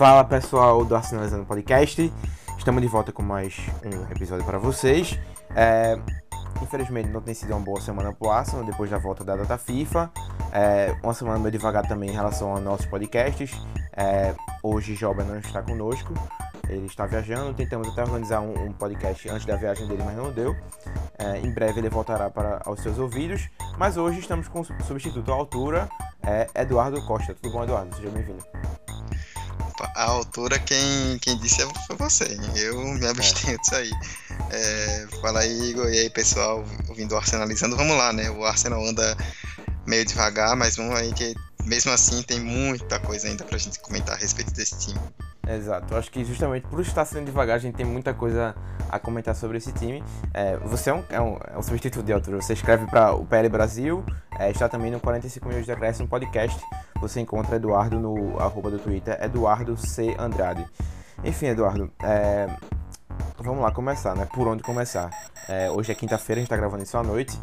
Fala pessoal do Arsenalizando Podcast, estamos de volta com mais um episódio para vocês. É, infelizmente não tem sido uma boa semana pro Arsenal depois da volta da data FIFA. É, uma semana meio devagar também em relação aos nossos podcasts. É, hoje Joba não está conosco, ele está viajando. Tentamos até organizar um, um podcast antes da viagem dele, mas não deu. É, em breve ele voltará para aos seus ouvidos. Mas hoje estamos com o substituto à altura, é Eduardo Costa. Tudo bom, Eduardo? Seja bem-vindo. A altura, quem, quem disse foi você. Eu me abstenho disso aí. É, fala aí, Igor. E aí, pessoal, ouvindo o Arsenalizando. Vamos lá, né? O Arsenal anda meio devagar, mas vamos aí que mesmo assim tem muita coisa ainda pra gente comentar a respeito desse time. Exato, acho que justamente por estar sendo devagar, a gente tem muita coisa a comentar sobre esse time. É, você é um, é, um, é um, substituto de altura, você escreve para o PL Brasil, é, está também no 45 milhões de acréscimo podcast. Você encontra Eduardo no arroba do Twitter, Eduardo C. Andrade. Enfim, Eduardo, é, vamos lá começar, né? Por onde começar? É, hoje é quinta-feira, a gente está gravando isso à noite.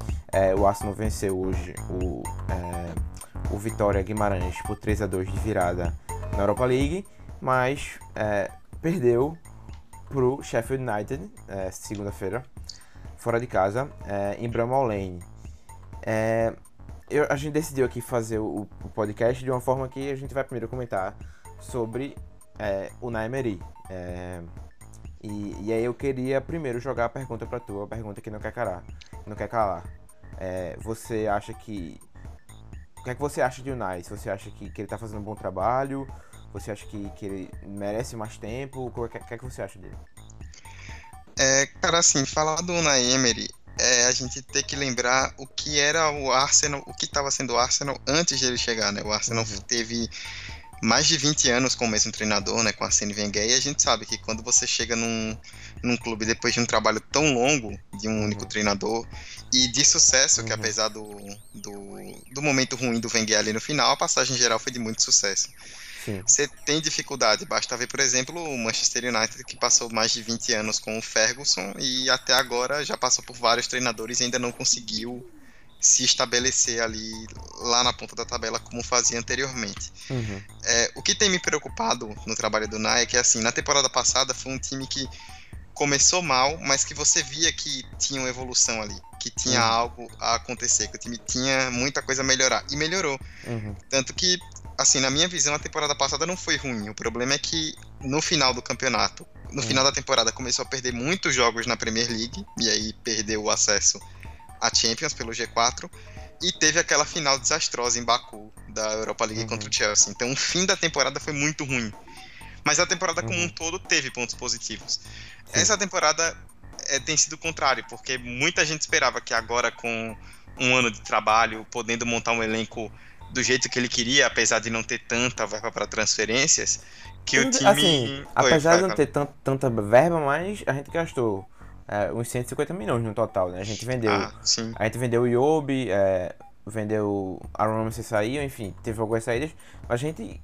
O Arsenal venceu hoje o, o Vitória Guimarães por 3 a 2 de virada na Europa League mas é, perdeu pro Sheffield United é, segunda-feira, fora de casa, é, em Bramall Lane. É, eu, a gente decidiu aqui fazer o, o, podcast de uma forma que a gente vai primeiro comentar sobre é, o Naemery. É, e, e, aí eu queria primeiro jogar a pergunta para tu, a pergunta que não quer calar. Não quer calar. Você acha que o que é que você acha de Unai? Você acha que, que ele está fazendo um bom trabalho? Você acha que, que ele merece mais tempo? O que, que é que você acha dele? É, cara, assim, falar do Unai Emery é a gente ter que lembrar o que era o Arsenal, o que estava sendo o Arsenal antes de ele chegar, né? O Arsenal uhum. teve mais de 20 anos com o mesmo treinador, né, com a Arsene Wenger, e a gente sabe que quando você chega num, num clube depois de um trabalho tão longo de um único uhum. treinador e de sucesso, uhum. que apesar do, do, do momento ruim do Wenger ali no final, a passagem geral foi de muito sucesso. Você tem dificuldade, basta ver, por exemplo, o Manchester United, que passou mais de 20 anos com o Ferguson e até agora já passou por vários treinadores e ainda não conseguiu se estabelecer ali lá na ponta da tabela como fazia anteriormente. Uhum. É, o que tem me preocupado no trabalho do Nai é que, assim, na temporada passada foi um time que começou mal, mas que você via que tinha uma evolução ali, que tinha uhum. algo a acontecer, que o time tinha muita coisa a melhorar. E melhorou. Uhum. Tanto que assim, na minha visão, a temporada passada não foi ruim. O problema é que no final do campeonato, no hum. final da temporada, começou a perder muitos jogos na Premier League, e aí perdeu o acesso à Champions pelo G4, e teve aquela final desastrosa em Baku da Europa League uhum. contra o Chelsea. Então o fim da temporada foi muito ruim. Mas a temporada uhum. como um todo teve pontos positivos. Sim. Essa temporada é, tem sido o contrário, porque muita gente esperava que agora com um ano de trabalho, podendo montar um elenco do jeito que ele queria, apesar de não ter tanta verba para transferências, que o time. Assim, apesar de não ter tanta verba, mas a gente gastou é, uns 150 milhões no total, né? A gente vendeu. Ah, a gente vendeu o Yobi, é, vendeu Aaron Ramsey saiu, enfim, teve algumas saídas, mas a gente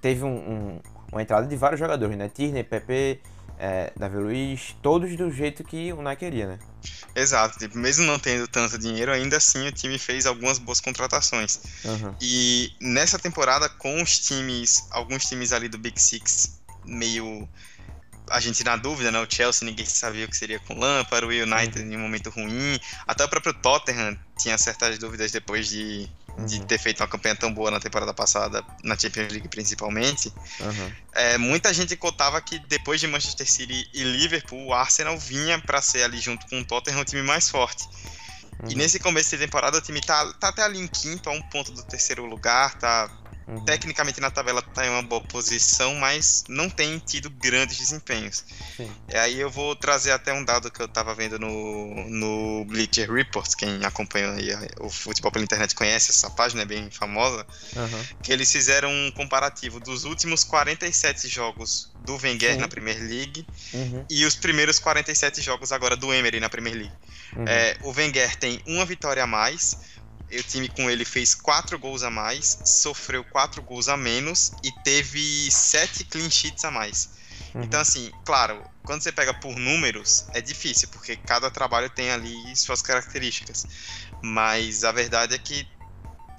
teve um, um, uma entrada de vários jogadores, né? Tierney, Pepe, é, Davi Luiz, todos do jeito que o Nike queria, né? Exato, tipo, mesmo não tendo tanto dinheiro, ainda assim o time fez algumas boas contratações. Uhum. E nessa temporada, com os times, alguns times ali do Big Six meio a gente na dúvida, né? O Chelsea ninguém sabia o que seria com o Lampard, o United uhum. em um momento ruim, até o próprio Tottenham tinha certas dúvidas depois de, uhum. de ter feito uma campanha tão boa na temporada passada, na Champions League principalmente. Uhum. É, muita gente cotava que depois de Manchester City e Liverpool, o Arsenal vinha para ser ali junto com o Tottenham o time mais forte. E uhum. nesse começo de temporada o time tá, tá até ali em quinto, a um ponto do terceiro lugar, tá Uhum. Tecnicamente na tabela está em uma boa posição, mas não tem tido grandes desempenhos. Sim. E aí eu vou trazer até um dado que eu estava vendo no, no Bleacher Report, quem acompanha o futebol pela internet conhece essa página, é bem famosa, uhum. que eles fizeram um comparativo dos últimos 47 jogos do Wenger na Premier League uhum. e os primeiros 47 jogos agora do Emery na Premier League. Uhum. É, o Wenger tem uma vitória a mais, o time com ele fez quatro gols a mais, sofreu quatro gols a menos e teve sete clean sheets a mais. Uhum. Então, assim, claro, quando você pega por números, é difícil, porque cada trabalho tem ali suas características. Mas a verdade é que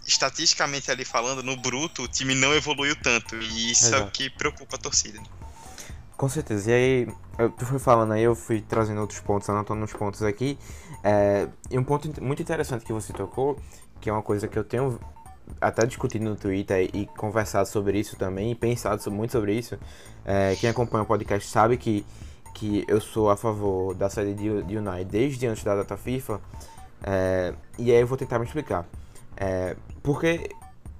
estatisticamente ali falando, no bruto, o time não evoluiu tanto. E isso Exato. é o que preocupa a torcida. Com certeza. E aí, tu foi falando aí, eu fui trazendo outros pontos, anotando uns pontos aqui. É, e um ponto muito interessante que você tocou, que é uma coisa que eu tenho até discutido no Twitter e conversado sobre isso também, e pensado muito sobre isso. É, quem acompanha o podcast sabe que, que eu sou a favor da saída de, de Unai desde antes da data FIFA. É, e aí eu vou tentar me explicar. É, porque,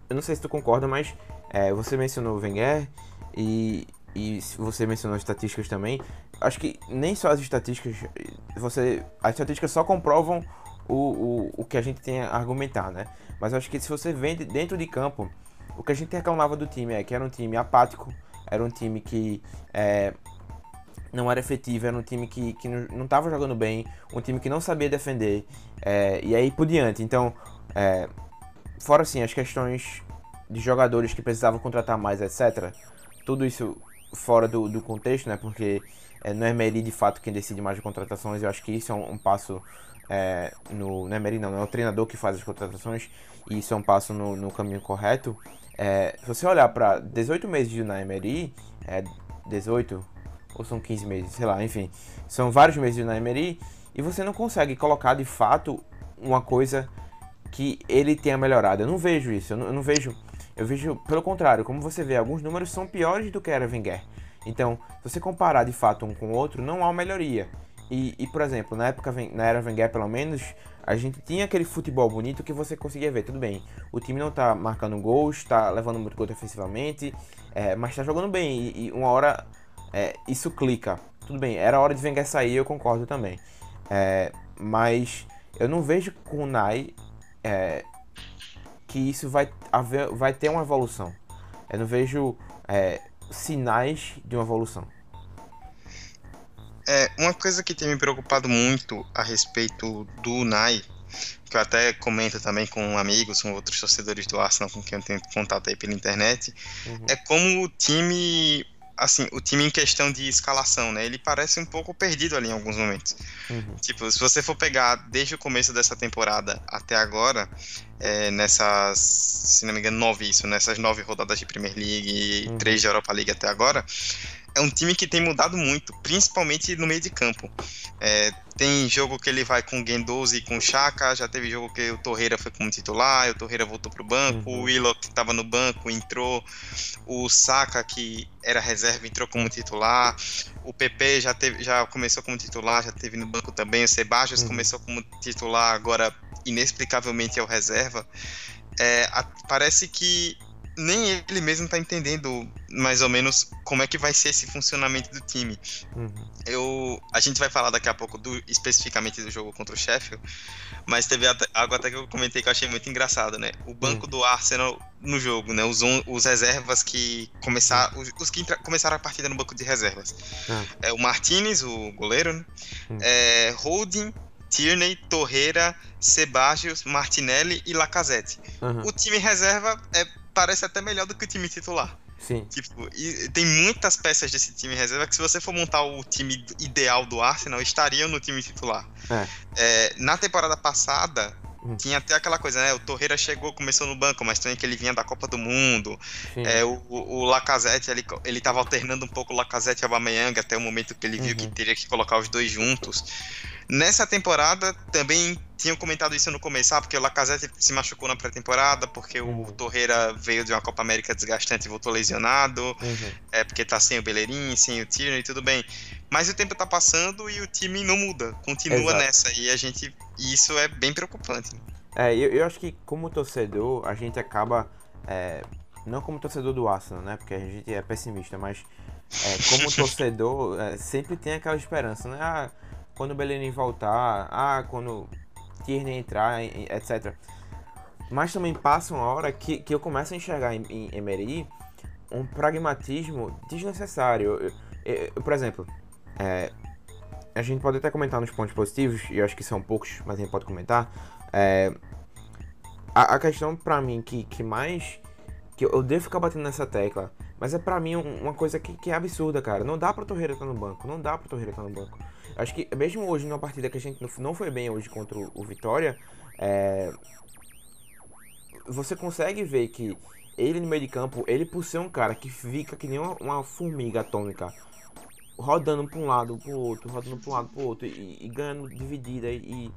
eu não sei se tu concorda, mas é, você mencionou o Wenger e, e você mencionou estatísticas também. Acho que nem só as estatísticas, você, as estatísticas só comprovam o, o, o que a gente tem a argumentar, né? Mas acho que se você vê dentro de campo, o que a gente reclamava do time é que era um time apático, era um time que é, não era efetivo, era um time que, que não estava jogando bem, um time que não sabia defender, é, e aí por diante. Então, é, fora assim, as questões de jogadores que precisavam contratar mais, etc. Tudo isso fora do, do contexto, né? Porque é, não é Meri de fato quem decide mais as contratações. Eu acho que isso é um, um passo é, no. Não é não, é o treinador que faz as contratações. E isso é um passo no, no caminho correto. É, se você olhar para 18 meses de Unai Emery, é 18 ou são 15 meses, sei lá, enfim, são vários meses de Unai Emery e você não consegue colocar de fato uma coisa que ele tenha melhorado. Eu não vejo isso, eu não, eu não vejo. Eu vejo pelo contrário, como você vê, alguns números são piores do que era Wenger. Então, se você comparar de fato um com o outro, não há melhoria. E, e, por exemplo, na época, na era Wenger pelo menos, a gente tinha aquele futebol bonito que você conseguia ver, tudo bem. O time não tá marcando gols, tá levando muito gol defensivamente, é, mas tá jogando bem. E, e uma hora é, isso clica. Tudo bem, era hora de Wenger sair, eu concordo também. É, mas eu não vejo com o Nai é, que isso vai, haver, vai ter uma evolução. Eu não vejo é, sinais de uma evolução. É, uma coisa que tem me preocupado muito a respeito do Unai, que eu até comento também com amigos, com outros torcedores do Arsenal com quem eu tenho contato aí pela internet, uhum. é como o time assim, o time em questão de escalação, né? Ele parece um pouco perdido ali em alguns momentos. Uhum. Tipo, se você for pegar desde o começo dessa temporada até agora, é, nessas, se não me engano, nove isso, nessas nove rodadas de Premier League e uhum. três de Europa League até agora, é um time que tem mudado muito, principalmente no meio de campo. É, tem jogo que ele vai com o Gendozi e com o Chaka, já teve jogo que o Torreira foi como titular, o Torreira voltou pro banco, uhum. o Willock que estava no banco entrou, o Saka que era reserva entrou como titular, o PP já, teve, já começou como titular, já teve no banco também, o Sebastião uhum. começou como titular, agora inexplicavelmente é o reserva. É, a, parece que nem ele mesmo tá entendendo mais ou menos como é que vai ser esse funcionamento do time. Uhum. Eu, a gente vai falar daqui a pouco do, especificamente do jogo contra o Sheffield, mas teve até, algo até que eu comentei que eu achei muito engraçado, né? O banco uhum. do Arsenal no jogo, né? Os, os reservas que começaram, os, os que entra, começaram a partida no banco de reservas. Uhum. É o Martinez, o goleiro, né? Uhum. É, Holding, Tierney, Torreira, Sebastião, Martinelli e Lacazette. Uhum. O time reserva é parece até melhor do que o time titular. Sim. Tipo, e tem muitas peças desse time reserva que se você for montar o time ideal do Arsenal, estariam no time titular. É. É, na temporada passada, hum. tinha até aquela coisa, né? O Torreira chegou, começou no banco, mas também que ele vinha da Copa do Mundo. É, o, o Lacazette, ele, ele tava alternando um pouco o Lacazette e o Aubameyang até o momento que ele viu uhum. que teria que colocar os dois juntos. Nessa temporada, também tinham comentado isso no começo, ah, porque o Lacazette se machucou na pré-temporada, porque uhum. o Torreira veio de uma Copa América desgastante e voltou lesionado, uhum. é porque tá sem o Bellerin, sem o Tierney, tudo bem. Mas o tempo tá passando e o time não muda, continua Exato. nessa, e a gente, e isso é bem preocupante. É, eu, eu acho que como torcedor, a gente acaba, é, não como torcedor do Arsenal, né, porque a gente é pessimista, mas é, como torcedor, é, sempre tem aquela esperança, né, ah, quando o Bellerin voltar, ah, quando Tierney entrar, etc. Mas também passa uma hora que, que eu começo a enxergar em, em Emery um pragmatismo desnecessário. Eu, eu, eu, por exemplo, é, a gente pode até comentar nos pontos positivos, e eu acho que são poucos, mas a gente pode comentar. É, a, a, questão pra mim que, que mais. que eu devo ficar batendo nessa tecla, mas é pra mim uma coisa que, que é absurda, cara. Não dá pra Torreira estar no banco, não dá pra Torreira estar no banco. Acho que mesmo hoje, numa partida que a gente não foi bem hoje contra o Vitória, é... você consegue ver que ele no meio de campo, ele por ser um cara que fica que nem uma, uma formiga atômica, rodando para um lado, para o outro, rodando para um lado, para o outro, e, e, ganhando dividida e,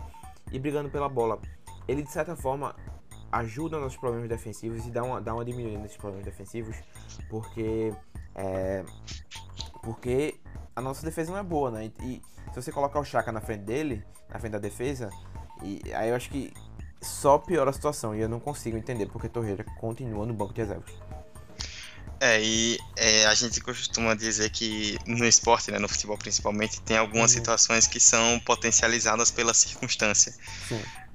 e brigando pela bola. Ele de certa forma ajuda nos problemas defensivos e dá uma, dá uma diminuída nesses problemas defensivos, porque é, porque a nossa defesa não é boa, né? E, e se você colocar o Chaka na frente dele, na frente da defesa, e aí eu acho que só piora a situação e eu não consigo entender porque Torreira continua no banco de reservas. É, e é, a gente costuma dizer que no esporte, né, no futebol principalmente, tem algumas uhum. situações que são potencializadas pela circunstância.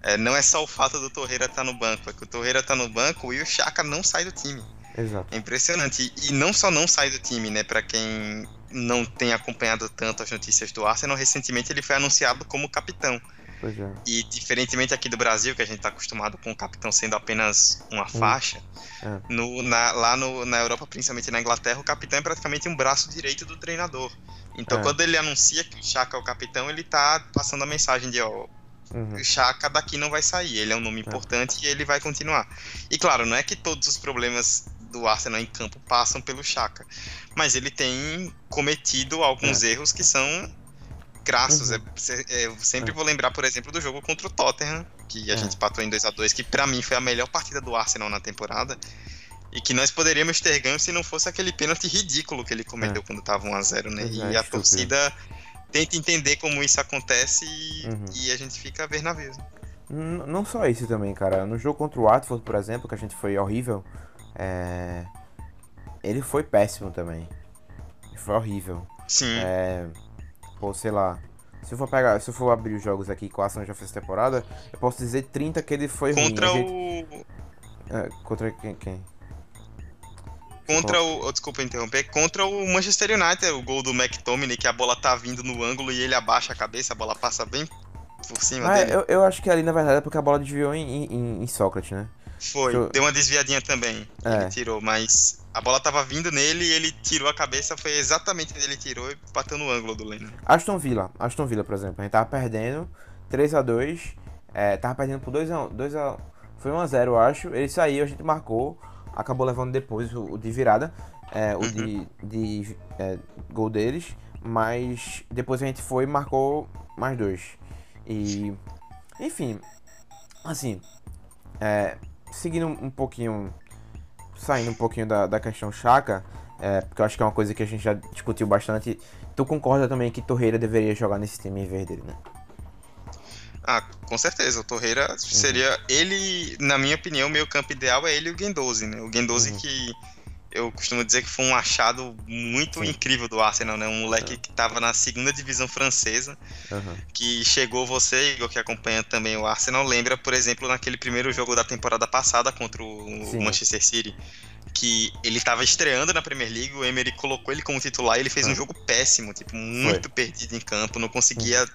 É, não é só o fato do Torreira estar tá no banco, é que o Torreira está no banco e o Chaka não sai do time. Exato. É impressionante. E não só não sai do time, né, para quem não tem acompanhado tanto as notícias do Arsenal, recentemente ele foi anunciado como capitão. É. E diferentemente aqui do Brasil, que a gente está acostumado com o capitão sendo apenas uma faixa, é. no, na, lá no, na Europa, principalmente na Inglaterra, o capitão é praticamente um braço direito do treinador. Então é. quando ele anuncia que o Chaka é o capitão, ele está passando a mensagem de ó, Uhum. O Chaka daqui não vai sair, ele é um nome é. importante e ele vai continuar. E claro, não é que todos os problemas do Arsenal em campo passam pelo Chaka, mas ele tem cometido alguns é. erros que são crassos. Uhum. É, é, eu sempre é. vou lembrar, por exemplo, do jogo contra o Tottenham, que a é. gente patou em 2 a 2 que para mim foi a melhor partida do Arsenal na temporada. E que nós poderíamos ter ganho se não fosse aquele pênalti ridículo que ele cometeu quando tava 1x0, né? e a torcida tenta entender como isso acontece e, uhum. e a gente fica a ver navios. Não só isso também, cara. No jogo contra o Watford, por exemplo, que a gente foi horrível, é... ele foi péssimo também. Ele foi horrível. Sim. É pô, sei lá. Se eu for pegar, se eu for abrir os jogos aqui com a ação já fez temporada, eu posso dizer 30 que ele foi contra ruim. Gente... O... É, contra quem? quem? Contra o. Oh, desculpa interromper. Contra o Manchester United, o gol do McTominay, que a bola tá vindo no ângulo e ele abaixa a cabeça, a bola passa bem por cima ah, dele. Eu, eu acho que ali na verdade é porque a bola desviou em, em, em Sócrates, né? Foi, eu... deu uma desviadinha também. É. Ele tirou, mas a bola tava vindo nele e ele tirou a cabeça, foi exatamente onde ele tirou e bateu no ângulo do Lennon. Aston Villa, Aston Villa, por exemplo, a gente tava perdendo 3x2, é, tava perdendo por 2x1, 2 a, foi 1x0, eu acho. Ele saiu, a gente marcou, acabou levando depois o, o de virada, é, o uhum. de, de é, gol deles, mas depois a gente foi e marcou mais dois. E, enfim, assim, é, seguindo um pouquinho, saindo um pouquinho da, da questão Chaka, é, porque eu acho que é uma coisa que a gente já discutiu bastante. Tu concorda também que Torreira deveria jogar nesse time em vez dele, né? Ah, com certeza. O Torreira uhum. seria ele, na minha opinião, o meio campo ideal é ele e o Gendozi, né? O Gendozi uhum. que eu costumo dizer que foi um achado muito Sim. incrível do Arsenal, né? Um moleque é. que estava na segunda divisão francesa, uhum. que chegou você, Igor, que acompanha também o Arsenal, lembra, por exemplo, naquele primeiro jogo da temporada passada contra o Sim. Manchester City, que ele estava estreando na Premier League, o Emery colocou ele como titular e ele fez um jogo péssimo, tipo, muito foi. perdido em campo, não conseguia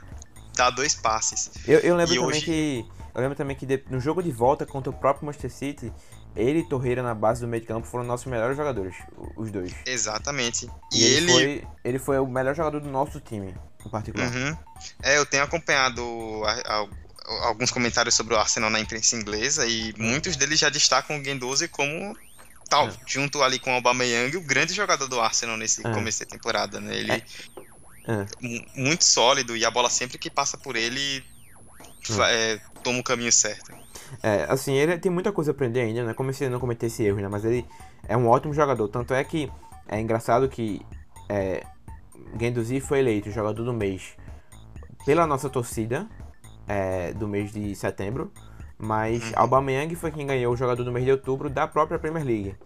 dar dois passes. Eu, eu lembro e também hoje... que eu lembro também que no jogo de volta contra o próprio Manchester City, ele e Torreira na base do meio de campo foram nossos melhores jogadores, os dois. Exatamente. E, e ele, ele, Foi, ele foi o melhor jogador do nosso time, em particular. Uhum. É, eu tenho acompanhado a, a, alguns comentários sobre o Arsenal na imprensa inglesa e muitos deles já destacam o Guendouzi como tal, é. junto ali com o Aubameyang, o grande jogador do Arsenal nesse é. começo da temporada, né? Ele é. é. muito sólido e a bola sempre que passa por ele é. É, toma o caminho certo. É, assim, ele tem muita coisa a aprender ainda, né? Como se ele não cometer esse erro, né? Mas ele é um ótimo jogador. Tanto é que é engraçado que é, Genduzi foi eleito jogador do mês pela nossa torcida é, do mês de setembro. Mas uhum. Aubameyang foi quem ganhou o jogador do mês de outubro da própria Premier League.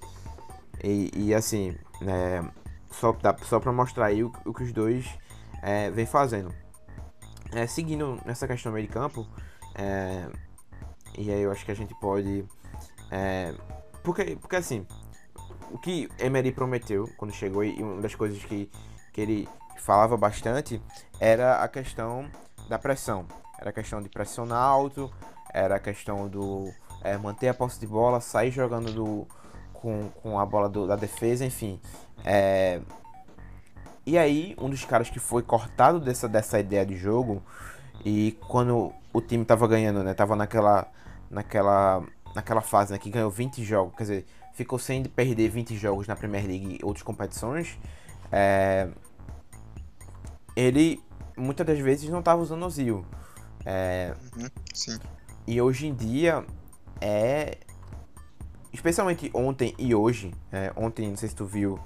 E, e assim, é, só, dá, só pra mostrar aí o, o que os dois é, vem fazendo. É, seguindo nessa questão meio de campo, é, e aí eu acho que a gente pode. É, porque, porque assim, o que Emery prometeu quando chegou, e uma das coisas que, que ele falava bastante era a questão da pressão. Era a questão de pressionar alto, era a questão do é, manter a posse de bola, sair jogando do, com, com a bola do, da defesa, enfim. É, e aí, um dos caras que foi cortado dessa, dessa ideia de jogo, e quando o time tava ganhando, né? Tava naquela naquela naquela fase né, que ganhou 20 jogos, quer dizer, ficou sem perder 20 jogos na Premier League e outras competições, é, ele muitas das vezes não estava usando Ozil. É, uhum, sim. E hoje em dia é. Especialmente ontem e hoje. É, ontem, não sei se tu viu,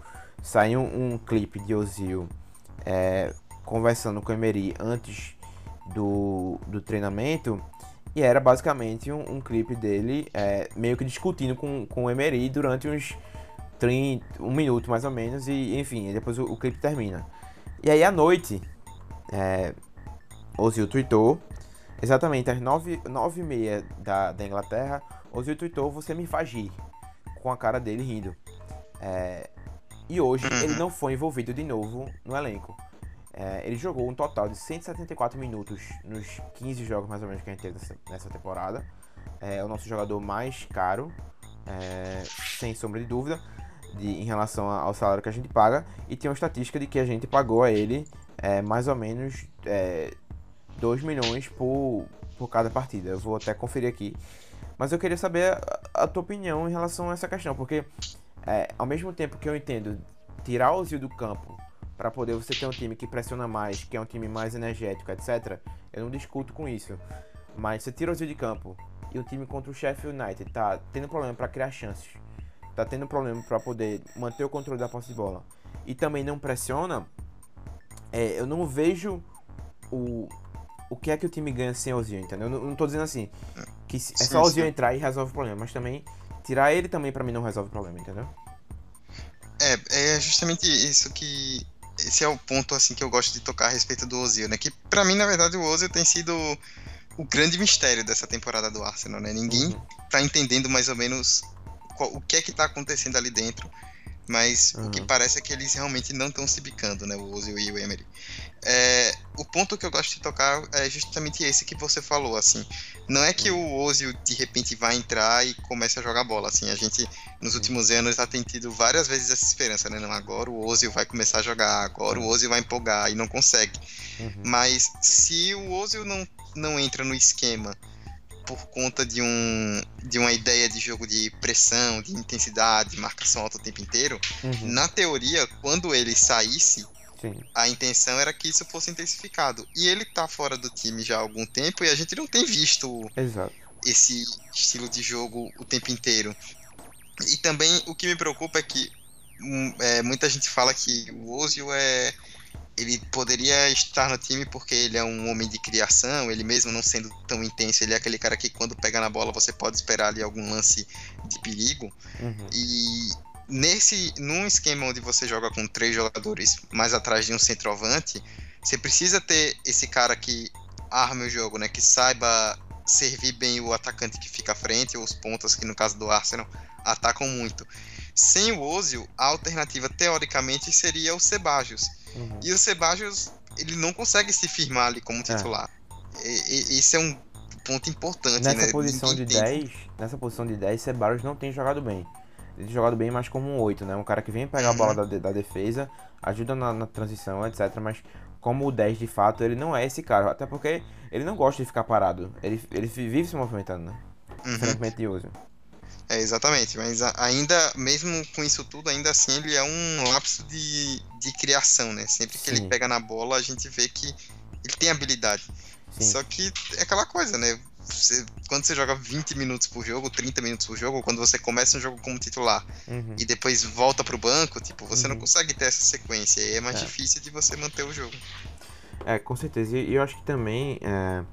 saiu um, um clipe de Ozil é, conversando com o Emery antes do, do treinamento. E era basicamente um, um clipe dele é, meio que discutindo com, com o Emery durante uns 30, um minuto mais ou menos. E enfim, depois o, o clipe termina. E aí à noite, é, Ozil tweetou, exatamente às 9, h e meia da, da Inglaterra, Ozil tweetou, você me faz rir, com a cara dele rindo. É, e hoje ele não foi envolvido de novo no elenco. É, ele jogou um total de 174 minutos nos 15 jogos mais ou menos que a gente teve nessa, temporada. É, é o nosso jogador mais caro, é, sem sombra de dúvida, de, em relação ao salário que a gente paga. E tem uma estatística de que a gente pagou a ele é, mais ou menos é, 2 milhões por, por cada partida. Eu vou até conferir aqui. Mas eu queria saber a, a tua opinião em relação a essa questão, porque é, ao mesmo tempo que eu entendo tirar o Zio do campo para poder você ter um time que pressiona mais, que é um time mais energético, etc. Eu não discuto com isso. Mas você tira o Zio de campo e o time contra o Sheffield United tá tendo problema para criar chances, tá tendo problema para poder manter o controle da posse de bola e também não pressiona, é, eu não vejo o, o que é que o time ganha sem o Ozil, entendeu? Eu não, não tô dizendo assim que é só o Ozil entrar e resolve o problema, mas também tirar ele também para mim não resolve o problema, entendeu? É, é justamente isso que esse é o ponto assim que eu gosto de tocar a respeito do Ozil, né? Que para mim, na verdade, o Ozil tem sido o grande mistério dessa temporada do Arsenal, né? Ninguém uhum. tá entendendo mais ou menos qual, o que é que tá acontecendo ali dentro. Mas uhum. o que parece é que eles realmente não estão se bicando, né? O Ozil e o Emery. É, o ponto que eu gosto de tocar é justamente esse que você falou, assim. Não é que o Ozil de repente vai entrar e comece a jogar bola, assim. A gente, nos últimos anos, já tem tido várias vezes essa esperança, né? Não, agora o Ozil vai começar a jogar, agora o Ozil vai empolgar e não consegue. Uhum. Mas se o Ozil não, não entra no esquema por conta de, um, de uma ideia de jogo de pressão, de intensidade, de marcação alta o tempo inteiro, uhum. na teoria, quando ele saísse, Sim. a intenção era que isso fosse intensificado. E ele tá fora do time já há algum tempo e a gente não tem visto Exato. esse estilo de jogo o tempo inteiro. E também o que me preocupa é que hum, é, muita gente fala que o Ozil é ele poderia estar no time porque ele é um homem de criação, ele mesmo não sendo tão intenso, ele é aquele cara que quando pega na bola você pode esperar ali algum lance de perigo. Uhum. E nesse num esquema onde você joga com três jogadores mais atrás de um centroavante, você precisa ter esse cara que arme o jogo, né, que saiba servir bem o atacante que fica à frente, ou os pontas que no caso do Arsenal atacam muito. Sem o Ozil, a alternativa teoricamente seria o Sebajos Uhum. E o Sebajos, ele não consegue se firmar ali como é. titular. É. E, e, esse é um ponto importante, nessa né? Posição de 10, nessa posição de 10, Sebajos não tem jogado bem. Ele tem jogado bem mais como um 8, né? Um cara que vem pegar uhum. a bola da, da defesa, ajuda na, na, transição, etc. Mas como o 10 de fato, ele não é esse cara. Até porque ele não gosta de ficar parado. Ele, ele vive se movimentando, né? Uhum. Diferentemente de uso. É, exatamente, mas ainda, mesmo com isso tudo, ainda assim ele é um lapso de, de criação, né? Sempre que Sim. ele pega na bola, a gente vê que ele tem habilidade. Sim. Só que é aquela coisa, né? Você, quando você joga 20 minutos por jogo, 30 minutos por jogo, quando você começa um jogo como titular uhum. e depois volta pro banco, tipo, você uhum. não consegue ter essa sequência. E é mais é. difícil de você manter o jogo. É, com certeza. E eu acho que também. É,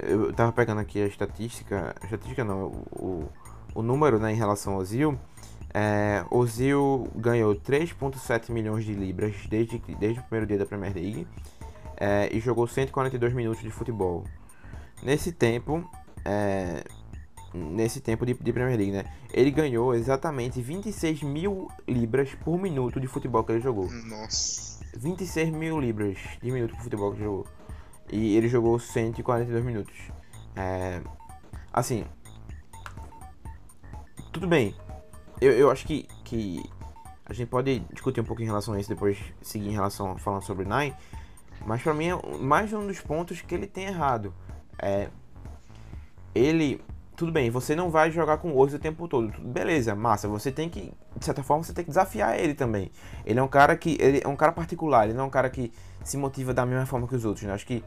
eu tava pegando aqui a estatística. A estatística não, o, o número né, em relação ao Zil. É, o Zil ganhou 3,7 milhões de libras desde, desde o primeiro dia da Premier League é, e jogou 142 minutos de futebol. Nesse tempo, é, nesse tempo de, de, Premier League, né? Ele ganhou exatamente 26 mil libras por minuto de futebol que ele jogou. Nossa. 26 mil libras de minuto por futebol que ele jogou. E ele jogou 142 minutos. É, assim, tudo bem. Eu, eu acho que, que a gente pode discutir um pouco em relação a isso, depois seguir em relação a falando sobre Nine. Mas para mim é mais um dos pontos que ele tem errado. É, ele tudo bem, você não vai jogar com o Ozzy o tempo todo. Beleza, massa. Você tem que, de certa forma, você tem que desafiar ele também. Ele é um cara que, ele é um cara particular. Ele não é um cara que se motiva da mesma forma que os outros. Né? Acho que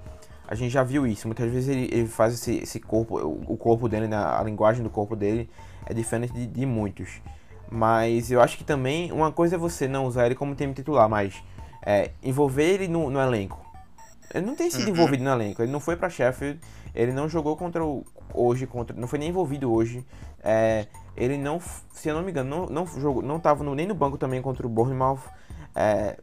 a gente já viu isso. Muitas vezes ele, ele faz esse, esse corpo, o, o corpo dele, né? a linguagem do corpo dele é diferente de, de muitos. Mas eu acho que também uma coisa é você não usar ele como time titular, mas é, envolver ele no, no, elenco. Ele não tem sido uhum. envolvido no elenco. Ele não foi para Sheffield. Ele não jogou contra o hoje contra, não foi nem envolvido hoje. É, ele não, se eu não me engano, não, não jogou, não estava nem no banco também contra o Bournemouth. É,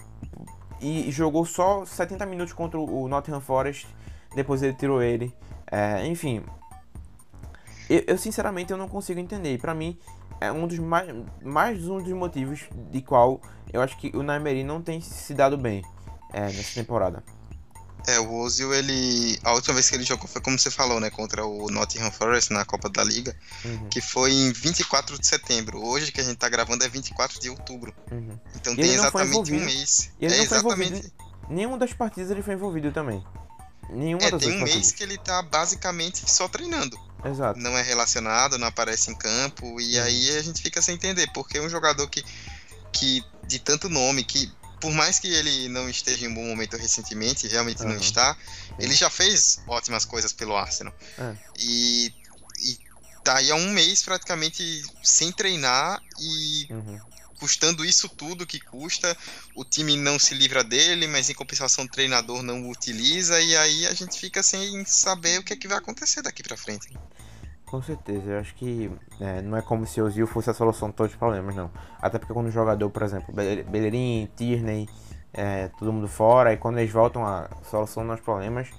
e, e, jogou só 70 minutos contra o Nottingham Forest. Depois ele tirou ele. É, enfim, eu, eu, sinceramente eu não consigo entender. Para mim é um dos mais, mais um dos motivos de qual eu acho que o Naimeri não tem se dado bem é, nessa temporada. É, o Ozil, ele. A última vez que ele jogou foi como você falou, né? Contra o Nottingham Forest na Copa da Liga. Uhum. Que foi em 24 de setembro. Hoje que a gente tá gravando é 24 de outubro. Uhum. Então e tem exatamente um mês. E ele é não envolvido. Nenhuma das partidas ele foi envolvido também. Nenhuma é, das tem um partidas. mês que ele tá basicamente só treinando. Exato. Não é relacionado, não aparece em campo. E uhum. aí a gente fica sem entender. Porque um jogador que, que de tanto nome, que por mais que ele não esteja em um bom momento recentemente, realmente uhum. não está, ele já fez ótimas coisas pelo Arsenal. É. E, e tá aí há um mês praticamente sem treinar e uhum. Custando isso tudo que custa, o time não se livra dele, mas em compensação o treinador não o utiliza, e aí a gente fica sem saber o que, é que vai acontecer daqui para frente. Com certeza, eu acho que é, não é como se o Zil fosse a solução de todos os problemas, não. Até porque quando o jogador, por exemplo, Bellerin, Tierney, é, todo mundo fora, e quando eles voltam a solução dos problemas,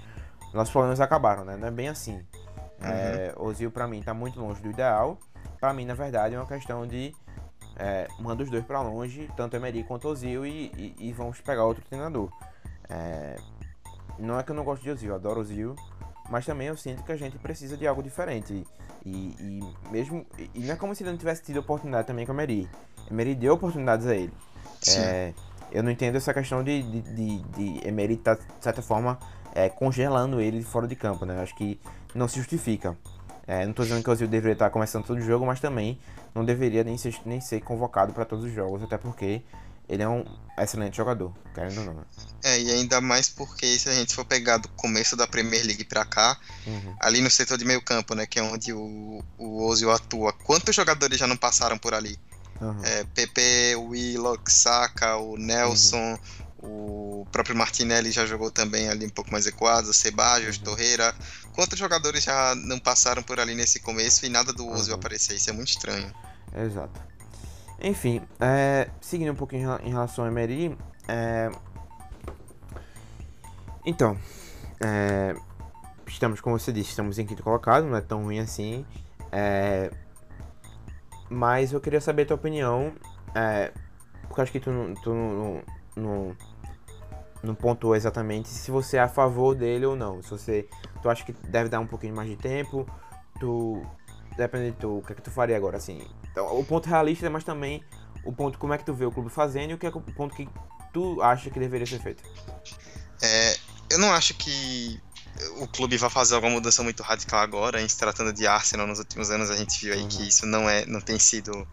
nossos problemas acabaram, né? Não é bem assim. Uhum. É, o Zil, pra mim, tá muito longe do ideal. Pra mim, na verdade, é uma questão de é, manda os dois para longe, tanto Emery quanto o Zil, e, e, e, vamos pegar outro treinador. É, não é que eu não gosto de Ozil, eu adoro o Zil, mas também eu sinto que a gente precisa de algo diferente. E, e mesmo. E não é como se ele não tivesse tido oportunidade também com a Emery. Emery deu oportunidades a ele. É, eu não entendo essa questão de, de, de, de Emery estar, tá, de certa forma, é, congelando ele fora de campo, né? Eu acho que não se justifica. É, não estou dizendo que o Ozil deveria estar começando todo o jogo, mas também não deveria nem ser, nem ser convocado para todos os jogos, até porque ele é um excelente jogador, querendo ou não. É, e ainda mais porque se a gente for pegar do começo da Premier League pra cá, uhum. ali no setor de meio campo, né, que é onde o, o Ozil atua, quantos jogadores já não passaram por ali? Uhum. É, Pepe, o Willock, Saka, o Nelson, uhum. O próprio Martinelli já jogou também ali um pouco mais equado, Sebajos, uhum. Torreira. Quantos jogadores já não passaram por ali nesse começo e nada do Ozil uhum. aparecer? Isso é muito estranho. Exato. Enfim, é, seguindo um pouquinho em relação a Emery, é, então, é, estamos, como você disse, estamos em quinto colocado, não é tão ruim assim, é, mas eu queria saber a tua opinião, é, porque acho que tu, tu não, não, não pontuou exatamente se você é a favor dele ou não, se você, tu acha que deve dar um pouquinho mais de tempo, tu, depende de tu, o que é que tu faria agora, assim, então, o ponto realista, mas também o ponto como é que tu vê o clube fazendo e o que é o ponto que tu acha que deveria ser feito. É, eu não acho que o clube vai fazer alguma mudança muito radical agora, em se tratando de Arsenal nos últimos anos, a gente viu aí uhum. que isso não é, não tem sido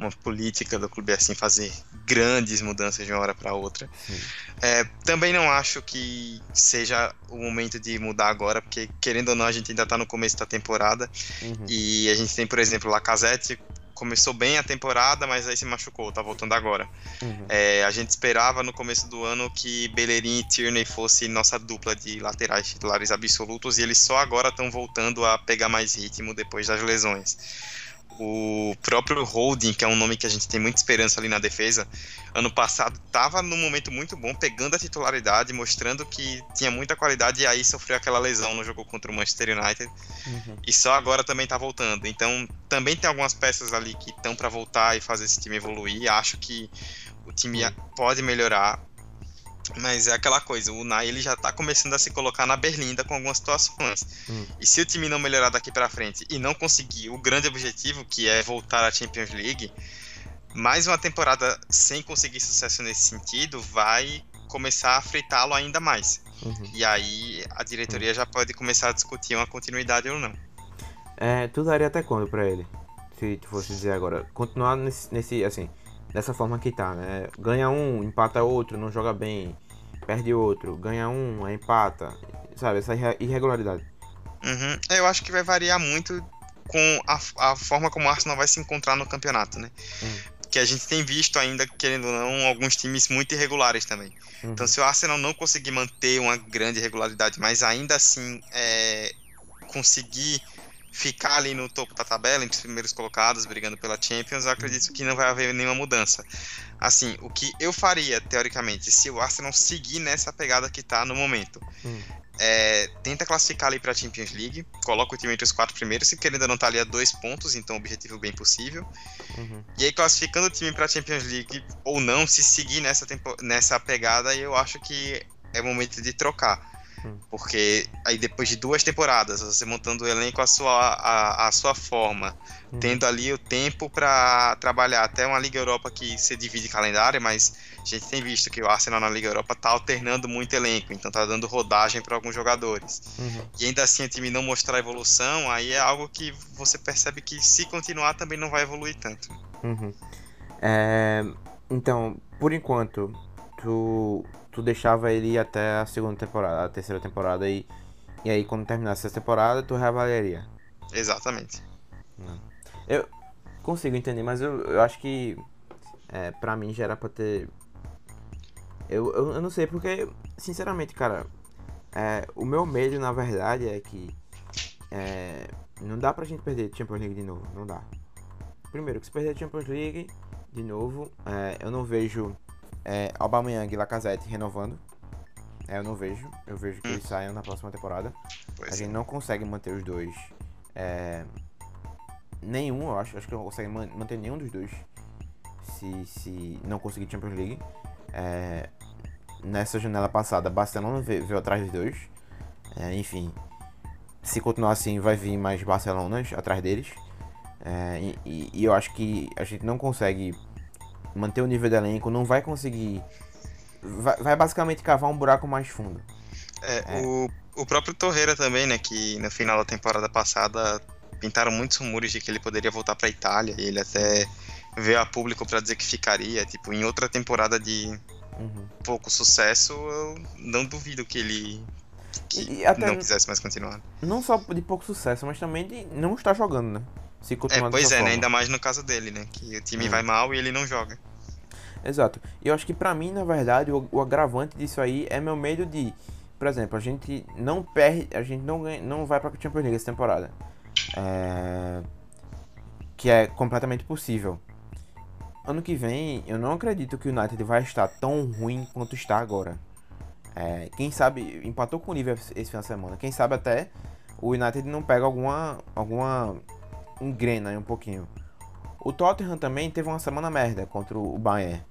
uma política do clube assim fazer grandes mudanças de uma hora para outra. É, também não acho que seja o momento de mudar agora, porque querendo ou não a gente ainda está no começo da temporada uhum. e a gente tem, por exemplo, Lacazette começou bem a temporada, mas aí se machucou, tá voltando agora. Uhum. É, a gente esperava no começo do ano que Bellerin e Tierney fosse nossa dupla de laterais titulares absolutos e eles só agora estão voltando a pegar mais ritmo depois das lesões o próprio Holding, que é um nome que a gente tem muita esperança ali na defesa, ano passado estava num momento muito bom, pegando a titularidade, mostrando que tinha muita qualidade e aí sofreu aquela lesão no jogo contra o Manchester United. Uhum. E só agora também está voltando. Então, também tem algumas peças ali que estão para voltar e fazer esse time evoluir. Acho que o time pode melhorar. Mas é aquela coisa, o Nai ele já tá começando a se colocar na berlinda com algumas situações. Hum. E se o time não melhorar daqui para frente e não conseguir o grande objetivo, que é voltar à Champions League, mais uma temporada sem conseguir sucesso nesse sentido vai começar a fritá-lo ainda mais. Uhum. E aí a diretoria uhum. já pode começar a discutir uma continuidade ou não. É, tu daria até quando pra ele? Se tu fosse dizer agora. Continuar nesse, nesse assim, dessa forma que tá, né? Ganha um, empata outro, não joga bem, perde outro, ganha um, empata. Sabe, essa irregularidade. Uhum. Eu acho que vai variar muito com a, a forma como o Arsenal vai se encontrar no campeonato, né? Hum. Que a gente tem visto ainda, querendo ou não, alguns times muito irregulares também. Uhum. Então, se o Arsenal não conseguir manter uma grande regularidade, mas ainda assim é, conseguir ficar ali no topo da tabela, entre os primeiros colocados, brigando pela Champions, eu acredito que não vai haver nenhuma mudança. Assim, o que eu faria, teoricamente, se o Arsenal seguir nessa pegada que está no momento, hum. É, tenta classificar ali para a Champions League, coloca o time entre os quatro primeiros, se querendo não tá ali a dois pontos, então objetivo bem possível. Uhum. E aí classificando o time para a Champions League ou não, se seguir nessa, nessa pegada, eu acho que é momento de trocar. Hum. Porque aí depois de duas temporadas, você montando o elenco à sua, a, a sua forma, hum. tendo ali o tempo para trabalhar até uma Liga Europa que se divide calendário, mas a gente tem visto que o Arsenal na Liga Europa tá alternando muito elenco, então tá dando rodagem para alguns jogadores. Uhum. E ainda assim o time não mostrar evolução, aí é algo que você percebe que se continuar também não vai evoluir tanto. Uhum. É, então, por enquanto, tu tu deixava ele até a segunda temporada, a terceira temporada e, e aí quando terminasse essa temporada tu reavaliaria. Exatamente. Eu consigo entender, mas eu, eu acho que é, pra mim já era pra ter. Eu, eu, eu não sei, porque, sinceramente, cara, é, o meu medo na verdade é que é, não dá pra gente perder Champions League de novo, não dá. Primeiro, que se perder Champions League de novo, é, eu não vejo é, Aubameyang e Lacazette renovando. É, eu não vejo. Eu vejo que hum. eles saiam na próxima temporada. Pois a gente é. não consegue manter os dois. É, nenhum, eu acho. Acho que não consegue manter nenhum dos dois. Se, se não conseguir Champions League. É, nessa janela passada, Barcelona veio, veio atrás dos dois. É, enfim, se continuar assim, vai vir mais Barcelonas atrás deles. É, e, e, eu acho que a gente não consegue manter o nível do elenco, não vai conseguir. Vai, vai basicamente cavar um buraco mais fundo. É, é. O, o próprio Torreira também, né? Que no final da temporada passada pintaram muitos rumores de que ele poderia voltar para Itália. E ele até veio a público para dizer que ficaria. Tipo, em outra temporada de uhum. pouco sucesso, eu não duvido que ele que não quisesse mais continuar. Não só de pouco sucesso, mas também de não estar jogando, né? Se continuar é, pois é, né? Ainda mais no caso dele, né? Que o time é. vai mal e ele não joga. Exato. E eu acho que pra mim, na verdade, o, o, agravante disso aí é meu medo de, por exemplo, a gente não perde, a gente não ganha, não vai pra Champions League essa temporada. É... Que é completamente possível. Ano que vem, eu não acredito que o United vai estar tão ruim quanto está agora. É, quem sabe, empatou com o Liverpool esse final de semana. Quem sabe até o United não pega alguma, alguma engrena aí um pouquinho. O Tottenham também teve uma semana merda contra o Bayern.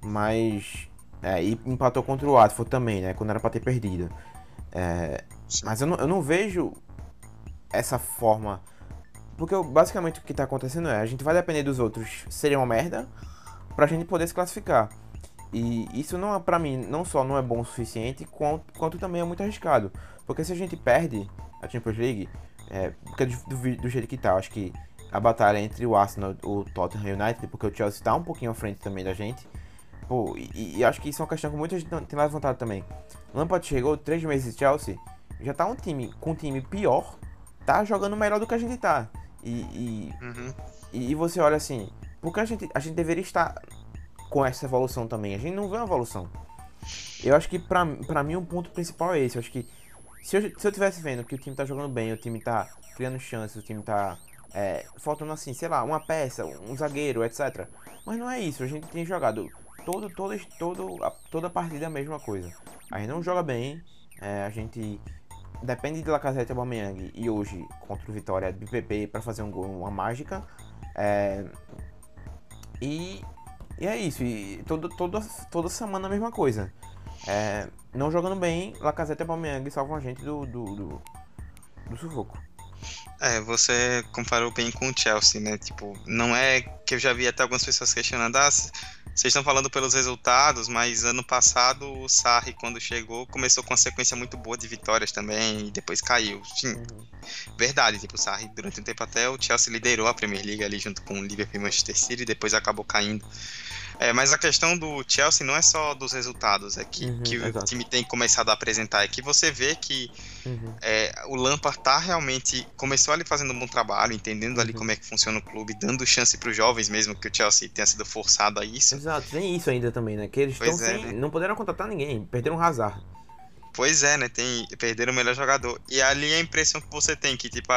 Mas. É, e empatou contra o Watford também, né? Quando era pra ter perdido. É, mas eu não, eu não vejo essa forma. Porque basicamente o que tá acontecendo é: a gente vai depender dos outros serem uma merda pra gente poder se classificar. E isso não é para mim, não só não é bom o suficiente, quanto, quanto também é muito arriscado. Porque se a gente perde a Champions League, é, porque do, do, do, jeito que tá, acho que a batalha entre o Arsenal e o Tottenham United, porque o Chelsea tá um pouquinho à frente também da gente. Pô, e, e acho que isso é uma questão que muita gente tem levantado também. Lampard chegou três meses de Chelsea, já tá um time com um time pior, tá jogando melhor do que a gente tá. E, e, uhum. e, e você olha assim, porque a gente, a gente deveria estar com essa evolução também. A gente não vê uma evolução. Eu acho que pra, pra mim o um ponto principal é esse. Eu acho que se eu, se eu tivesse vendo que o time tá jogando bem, o time tá criando chances, o time tá é, faltando assim, sei lá, uma peça, um zagueiro, etc. Mas não é isso, a gente tem jogado todo, todo, todo, a, toda a partida a mesma coisa. A gente não joga bem, é, a gente depende de Lacazette e Aubameyang e hoje contra o Vitória de PP para fazer um gol, uma mágica. É, e, e é isso, e todo, todo, toda semana a mesma coisa. É, não jogando bem, Lacazette e Aubameyang salvam a gente do, do, do, do sufoco. É, você comparou bem com o Chelsea, né? Tipo, não é que eu já vi até algumas pessoas questionando, ah, vocês estão falando pelos resultados, mas ano passado o Sarri, quando chegou, começou com uma sequência muito boa de vitórias também e depois caiu. Sim, uhum. verdade. Tipo, o Sarri, durante um tempo até o Chelsea liderou a Premier League ali junto com o Liverpool e Manchester City e depois acabou caindo. É, mas a questão do Chelsea não é só dos resultados, é que, uhum, que o time tem começado a apresentar, é que você vê que uhum. é, o Lampard tá realmente, começou ali fazendo um bom trabalho, entendendo uhum. ali como é que funciona o clube, dando chance para os jovens mesmo, que o Chelsea tenha sido forçado a isso. Exato, tem isso ainda também, né, que eles é, sem, né? não puderam contratar ninguém, perderam o Hazard. Pois é, né, tem, perderam o melhor jogador, e ali a impressão que você tem, que tipo,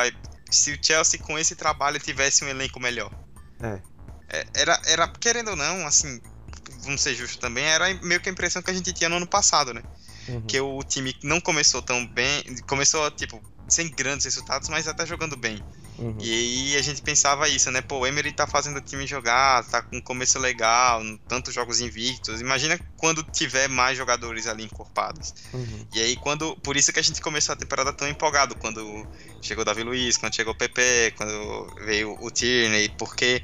se o Chelsea com esse trabalho tivesse um elenco melhor. É. É, era, era, querendo ou não, assim, vamos ser justos também, era meio que a impressão que a gente tinha no ano passado, né? Uhum. Que o time não começou tão bem, começou, tipo, sem grandes resultados, mas até jogando bem. Uhum. E aí a gente pensava isso, né? Pô, o Emery tá fazendo o time jogar, tá com um começo legal, tantos jogos invictos. Imagina quando tiver mais jogadores ali encorpados. Uhum. E aí quando. Por isso que a gente começou a temporada tão empolgado, quando chegou o Davi Luiz, quando chegou o PP, quando veio o Tierney, porque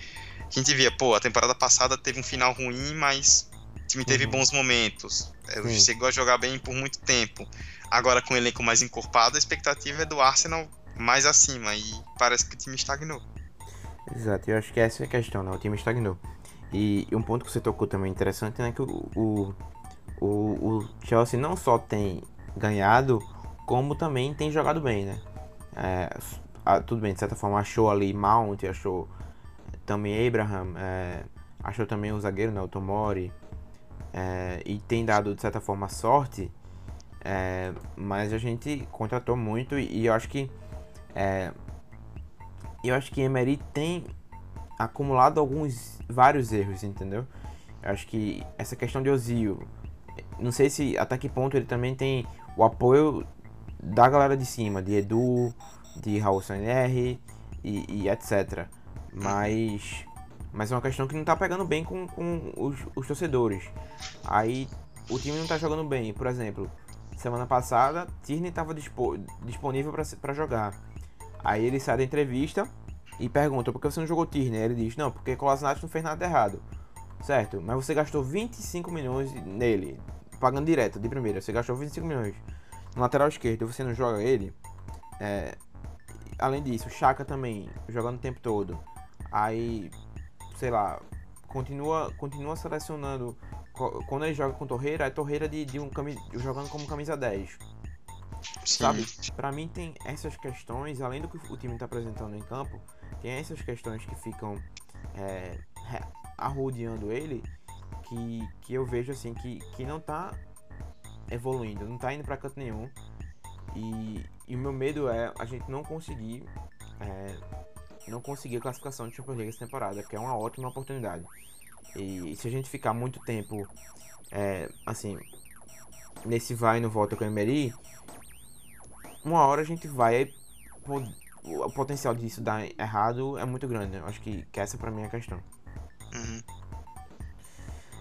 a gente via, pô, a temporada passada teve um final ruim, mas o time teve uhum. bons momentos. É, chegou a jogar bem por muito tempo. Agora, com o elenco mais encorpado, a expectativa é do Arsenal mais acima e parece que o time estagnou. Exato, eu acho que essa é a questão, né? O time estagnou. E, um ponto que você tocou também interessante, né? Que o, o, o, o Chelsea não só tem ganhado, como também tem jogado bem, né? É, tudo bem, de certa forma achou ali Mount, achou também Abraham, é, achou também o zagueiro, né, o Tomori, é, e tem dado de certa forma sorte, é, mas a gente contratou muito e, e eu acho que é, eu acho que Emery tem acumulado alguns vários erros, entendeu? Eu acho que essa questão de Ozil, não sei se até que ponto ele também tem o apoio da galera de cima, de Edu, de Raul Sanher e, e etc. Mas. Mas é uma questão que não tá pegando bem com, com os, os torcedores. Aí o time não tá jogando bem. Por exemplo, semana passada, Tierney tava dispo, disponível para jogar. Aí ele sai da entrevista e pergunta por que você não jogou Tierney? Ele diz, não, porque Kolasinac não fez nada errado. Certo, mas você gastou 25 milhões nele, pagando direto, de primeira. Você gastou 25 milhões no lateral esquerdo você não joga ele. É, além disso, Chaka também, jogando o tempo todo. Aí, sei lá, continua, continua selecionando. Quando ele joga com Torreira, é Torreira de, de um jogando como camisa 10. Sim. Sabe? Pra mim tem essas questões, além do que o time tá apresentando em campo, tem essas questões que ficam é, arrodeando ele, que, que eu vejo assim que, que não tá evoluindo, não tá indo pra canto nenhum. E, e o meu medo é a gente não conseguir é, não conseguir a classificação de Champions League essa temporada, que é uma ótima oportunidade. E, e se a gente ficar muito tempo, é, assim, nesse vai e não volta com o Emery, uma hora a gente vai. O potencial disso dar errado é muito grande. Eu acho que, que essa pra mim é a questão. Uhum.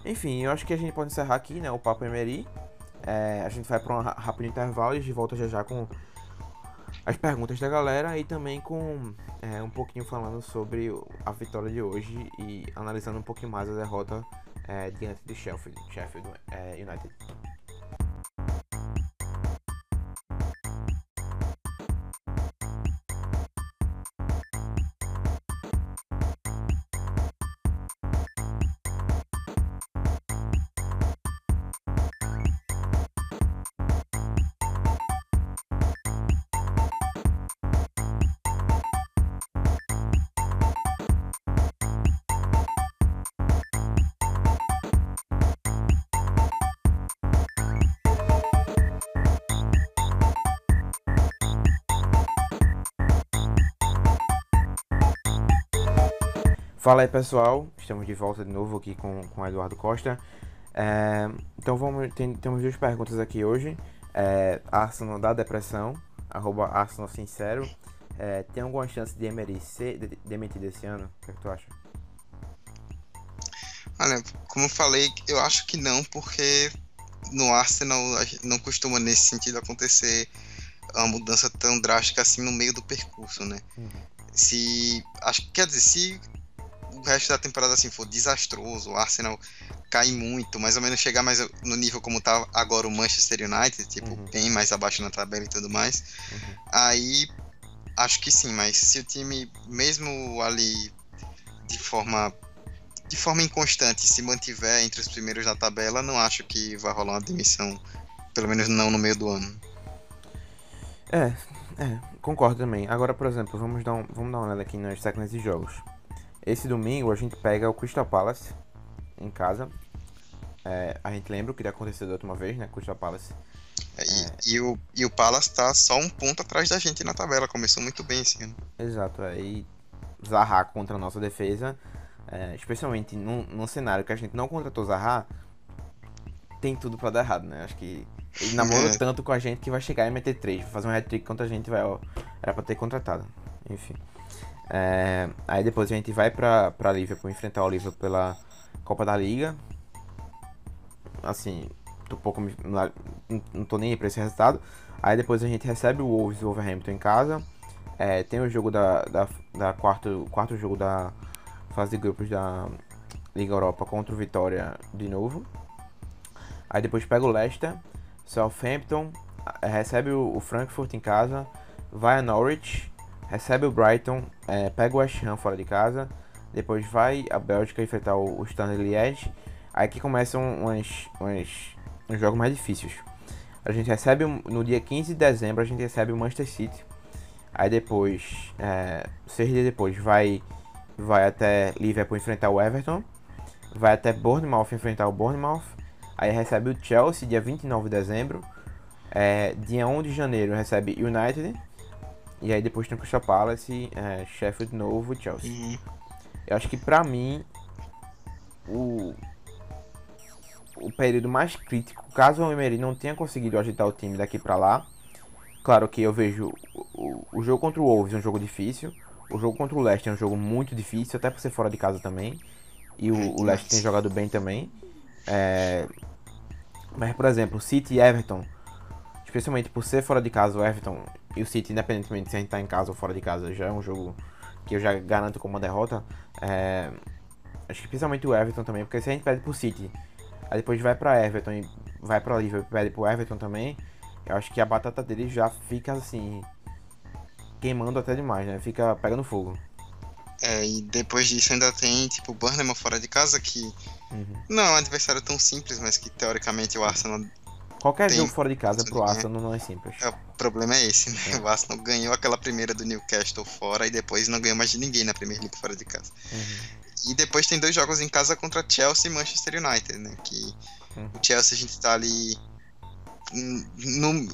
Enfim, eu acho que a gente pode encerrar aqui, né? O Papo Emery. É, a gente vai para um rápido intervalo e a gente volta já já com as perguntas da galera e também com é, um pouquinho falando sobre a vitória de hoje e analisando um pouquinho mais a derrota é, diante de Sheffield, Sheffield é, United. Fala aí pessoal, estamos de volta de novo aqui com, com Eduardo Costa. É, então vamos, tem, temos duas perguntas aqui hoje. É, Arsenal da depressão, arroba Arsenal Sincero. É, tem alguma chance de Emery ser demitido esse ano? O que, é que tu acha? Olha, como eu falei, eu acho que não, porque no Arsenal não costuma nesse sentido acontecer uma mudança tão drástica assim no meio do percurso, né? Uhum. Se acho quer dizer, se o resto da temporada assim for desastroso, o Arsenal cair muito, mais ou menos chegar mais no nível como tá agora o Manchester United, tipo, uhum. bem mais abaixo na tabela e tudo mais, uhum. aí acho que sim, mas se o time, mesmo ali de forma de forma inconstante se mantiver entre os primeiros da tabela, não acho que vai rolar uma demissão, pelo menos não no meio do ano. É, é, concordo também. Agora, por exemplo, vamos dar, um, vamos dar uma olhada aqui nas sequências de jogos. Esse domingo a gente pega o Crystal Palace em casa. É, a gente lembra o que aconteceu da última vez, né? Crystal Palace. É, e, é... e, o, e o Palace tá só um ponto atrás da gente na tabela. Começou muito bem esse ano. Exato. É, e Zaha contra a nossa defesa. É, especialmente num, num cenário que a gente não contratou Zaha, tem tudo para dar errado, né? Acho que ele namora é. tanto com a gente que vai chegar e meter três, fazer um hat-trick contra a gente, vai, ó, era pra ter contratado. Enfim. É, aí depois a gente vai pra, pra Liverpool enfrentar o Liverpool pela Copa da Liga. Assim, tô pouco não, tô nem aí pra esse resultado. Aí depois a gente recebe o Wolves e o Wolverhampton em casa. É, tem o jogo da, da, da quarto, quarto jogo da fase de grupos da Liga Europa contra o Vitória de novo. Aí depois pega o Leicester, Southampton, recebe o Frankfurt em casa, vai a Norwich, recebe o Brighton, é, pega o West Ham fora de casa, depois vai a Bélgica enfrentar o, o Stanley Liège. Aí que começam uns, uns, uns jogos mais difíceis. A gente recebe no dia 15 de dezembro, a gente recebe o Manchester City. Aí depois, é, seis dias depois, vai vai até Liverpool enfrentar o Everton, vai até Bournemouth enfrentar o Bournemouth, aí recebe o Chelsea dia 29 de dezembro, é, dia 1 de janeiro recebe United, e aí depois tem o Crystal Palace, é, Sheffield novo Chelsea. Uhum. Eu acho que pra mim, o, o período mais crítico, caso o Emery não tenha conseguido ajeitar o time daqui pra lá, claro que eu vejo o, o, jogo contra o Wolves um jogo difícil, o jogo contra o Leicester é um jogo muito difícil, até por ser fora de casa também. E o, o Leicester tem jogado bem também. É... Mas, por exemplo, City e Everton, especialmente por ser fora de casa, o Everton e o City, independentemente se a gente tá em casa ou fora de casa, já é um jogo que eu já garanto como uma derrota. É... Acho que especialmente o Everton também, porque se a gente perde pro City, aí depois vai pra Everton e vai pra Liverpool e perde pro Everton também, eu acho que a batata dele já fica assim queimando até demais, né? Fica pegando fogo. É, e depois disso ainda tem, tipo, o Burnham fora de casa, que uhum. não é um adversário tão simples, mas que teoricamente o Arsenal. Qualquer jogo fora de casa pro Arsenal não é simples. É, o problema é esse, né? É. O Arsenal ganhou aquela primeira do Newcastle fora e depois não ganhou mais de ninguém na Premier League fora de casa. Uhum. E depois tem dois jogos em casa contra Chelsea e Manchester United, né? Que uhum. o Chelsea a gente tá ali no,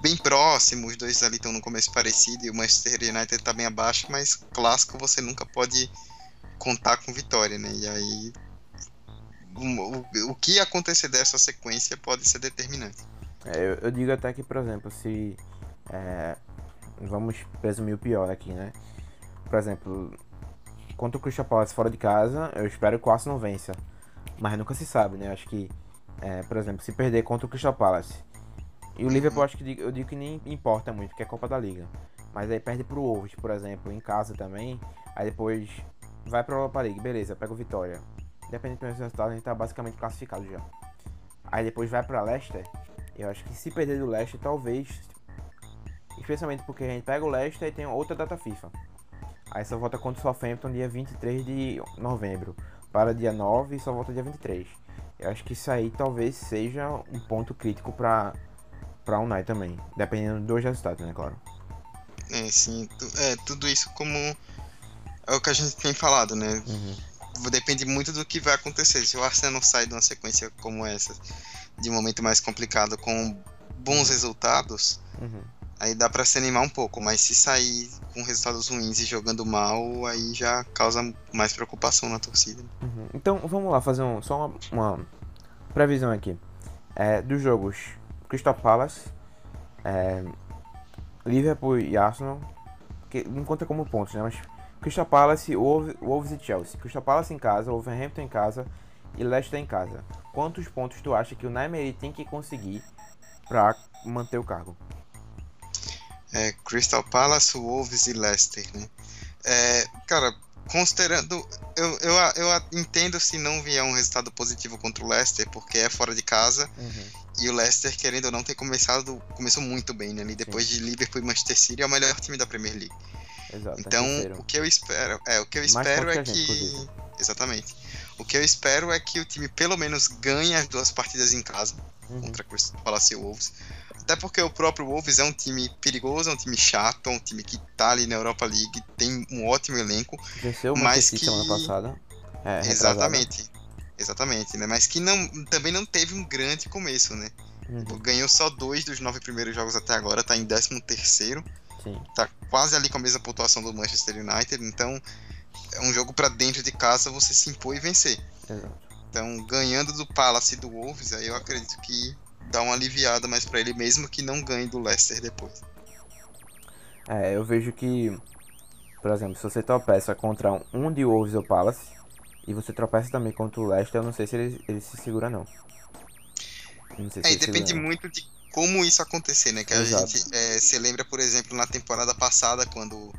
bem próximo, os dois ali estão no começo parecido e o Manchester United tá bem abaixo, mas clássico você nunca pode contar com vitória, né? E aí o, o, o que acontecer dessa sequência pode ser determinante. É, eu, eu, digo até que, por exemplo, se é, vamos presumir o pior aqui, né? Por exemplo, contra o Crystal Palace fora de casa, eu espero que o Arsenal vença, mas nunca se sabe, né? Acho que, é, por exemplo, se perder contra o Crystal Palace e o Liverpool acho que eu digo que nem importa muito, que é Copa da Liga. Mas aí perde pro Wolves, por exemplo, em casa também. Aí depois vai pra Europa League, beleza, pega o Vitória. Independente do resultado, a gente tá basicamente classificado já. Aí depois vai pra Leicester. Eu acho que se perder do Leicester, talvez. Especialmente porque a gente pega o Leicester e tem outra data FIFA. Aí só volta contra o Southampton dia 23 de novembro. Para dia 9 e só volta dia 23. Eu acho que isso aí talvez seja um ponto crítico para pra Unai também. Dependendo dos resultados, né, claro. É, sim. É, tudo isso como é o que a gente tem falado, né? Uhum. Depende muito do que vai acontecer. Se o Arsenal sai de uma sequência como essa, de um momento mais complicado, com bons resultados, uhum. aí dá para se animar um pouco. Mas se sair com resultados ruins e jogando mal, aí já causa mais preocupação na torcida. Uhum. Então vamos lá fazer um, só uma, uma previsão aqui é, dos jogos Crystal Palace, é, Liverpool e Arsenal, que não conta como pontos, né? Mas Crystal Palace, Wolves e Chelsea. Crystal Palace em casa, Wolverhampton em casa e Leicester em casa. Quantos pontos tu acha que o Naimeri tem que conseguir para manter o cargo? É, Crystal Palace, Wolves e Leicester, né? É, cara, considerando. Eu, eu, eu entendo se não vier um resultado positivo contra o Leicester, porque é fora de casa. Uhum. E o Leicester, querendo ou não, tem começado. Começou muito bem, né? Depois Sim. de Liverpool e Manchester City, é o melhor time da Premier League. Exato, então, o que eu espero. É, o que eu espero é que. Gente, exatamente. O que eu espero é que o time pelo menos ganhe as duas partidas em casa uhum. contra o Palacio Wolves. Até porque o próprio Wolves é um time perigoso, é um time chato, é um time que tá ali na Europa League, tem um ótimo elenco. Venceu o mas que semana passada. É, exatamente. Exatamente, né? Mas que não, também não teve um grande começo, né? Uhum. Ganhou só dois dos nove primeiros jogos até agora, tá em décimo terceiro. Sim. Tá quase ali com a mesma pontuação do Manchester United, então é um jogo para dentro de casa você se impor e vencer. Exato. Então, ganhando do Palace e do Wolves, aí eu acredito que dá uma aliviada mais para ele mesmo que não ganhe do Leicester depois. É, eu vejo que, por exemplo, se você tropeça contra um de Wolves ou Palace e você tropeça também contra o Leicester, eu não sei se ele, ele se segura não. não se é, depende segura, muito de como isso acontecer, né? Que Exato. a gente é, se lembra, por exemplo, na temporada passada, quando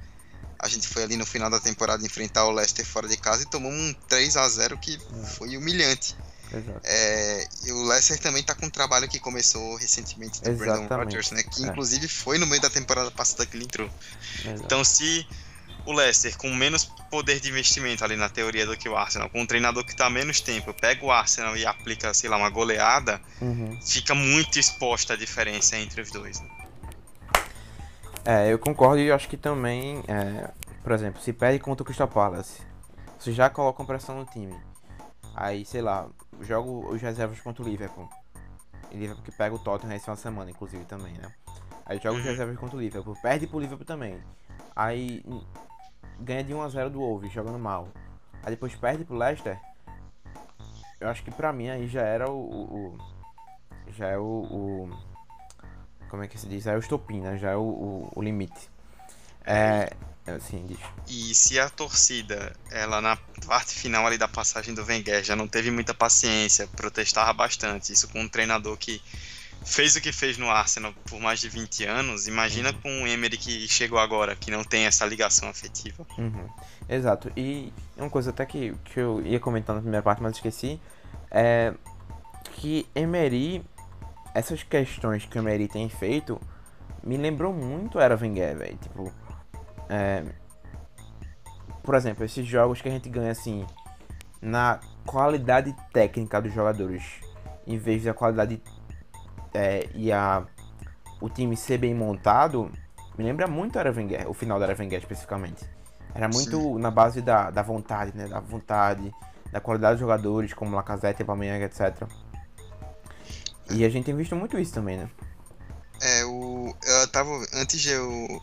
a gente foi ali no final da temporada enfrentar o Leicester fora de casa e tomou um 3 a 0 que é. foi humilhante. É, e o Leicester também tá com um trabalho que começou recentemente do Exatamente. Brandon Rodgers, né? Que é. inclusive foi no meio da temporada passada que ele entrou. Exato. Então se o Leicester, com menos poder de investimento ali na teoria do que o Arsenal, com um treinador que está menos tempo, pega o Arsenal e aplica, sei lá, uma goleada, uhum. fica muito exposta a diferença entre os dois. Né? É, eu concordo e acho que também, é, por exemplo, se perde contra o Crystal Palace, você já coloca pressão no time. Aí, sei lá, jogo os reservas contra o Liverpool. E Liverpool que pega o Tottenham essa semana, inclusive, também, né? Aí joga os uhum. reservas contra o Liverpool, perde pro Liverpool também. Aí ganha de 1 a 0 do Wolves, jogando mal. Aí depois perde pro Leicester. Eu acho que pra mim aí já era o. o, o já é o, o, Como é que se diz? Já é o estopim, né? Já é o, o, limite. É. Assim, diz. E se a torcida, ela na parte final ali da passagem do Wenger já não teve muita paciência, protestava bastante, isso com um treinador que fez o que fez no Arsenal por mais de 20 anos, imagina uhum. com o Emery que chegou agora, que não tem essa ligação afetiva. Uhum. Exato. E uma coisa até que, que eu ia comentar na primeira parte, mas esqueci, é que Emery, essas questões que o Emery tem feito, me lembrou muito era Wenger, velho. Tipo, é, por exemplo, esses jogos que a gente ganha assim, na qualidade técnica dos jogadores, em vez da qualidade é, e a, o time ser bem montado, me lembra muito a Wenger, o final da Wenger especificamente. Era muito Sim. na base da, da vontade, né? Da vontade, da qualidade dos jogadores, como Lacazette, Aubameyang, etc. E a gente tem visto muito isso também, né? É, o, eu tava. Antes de eu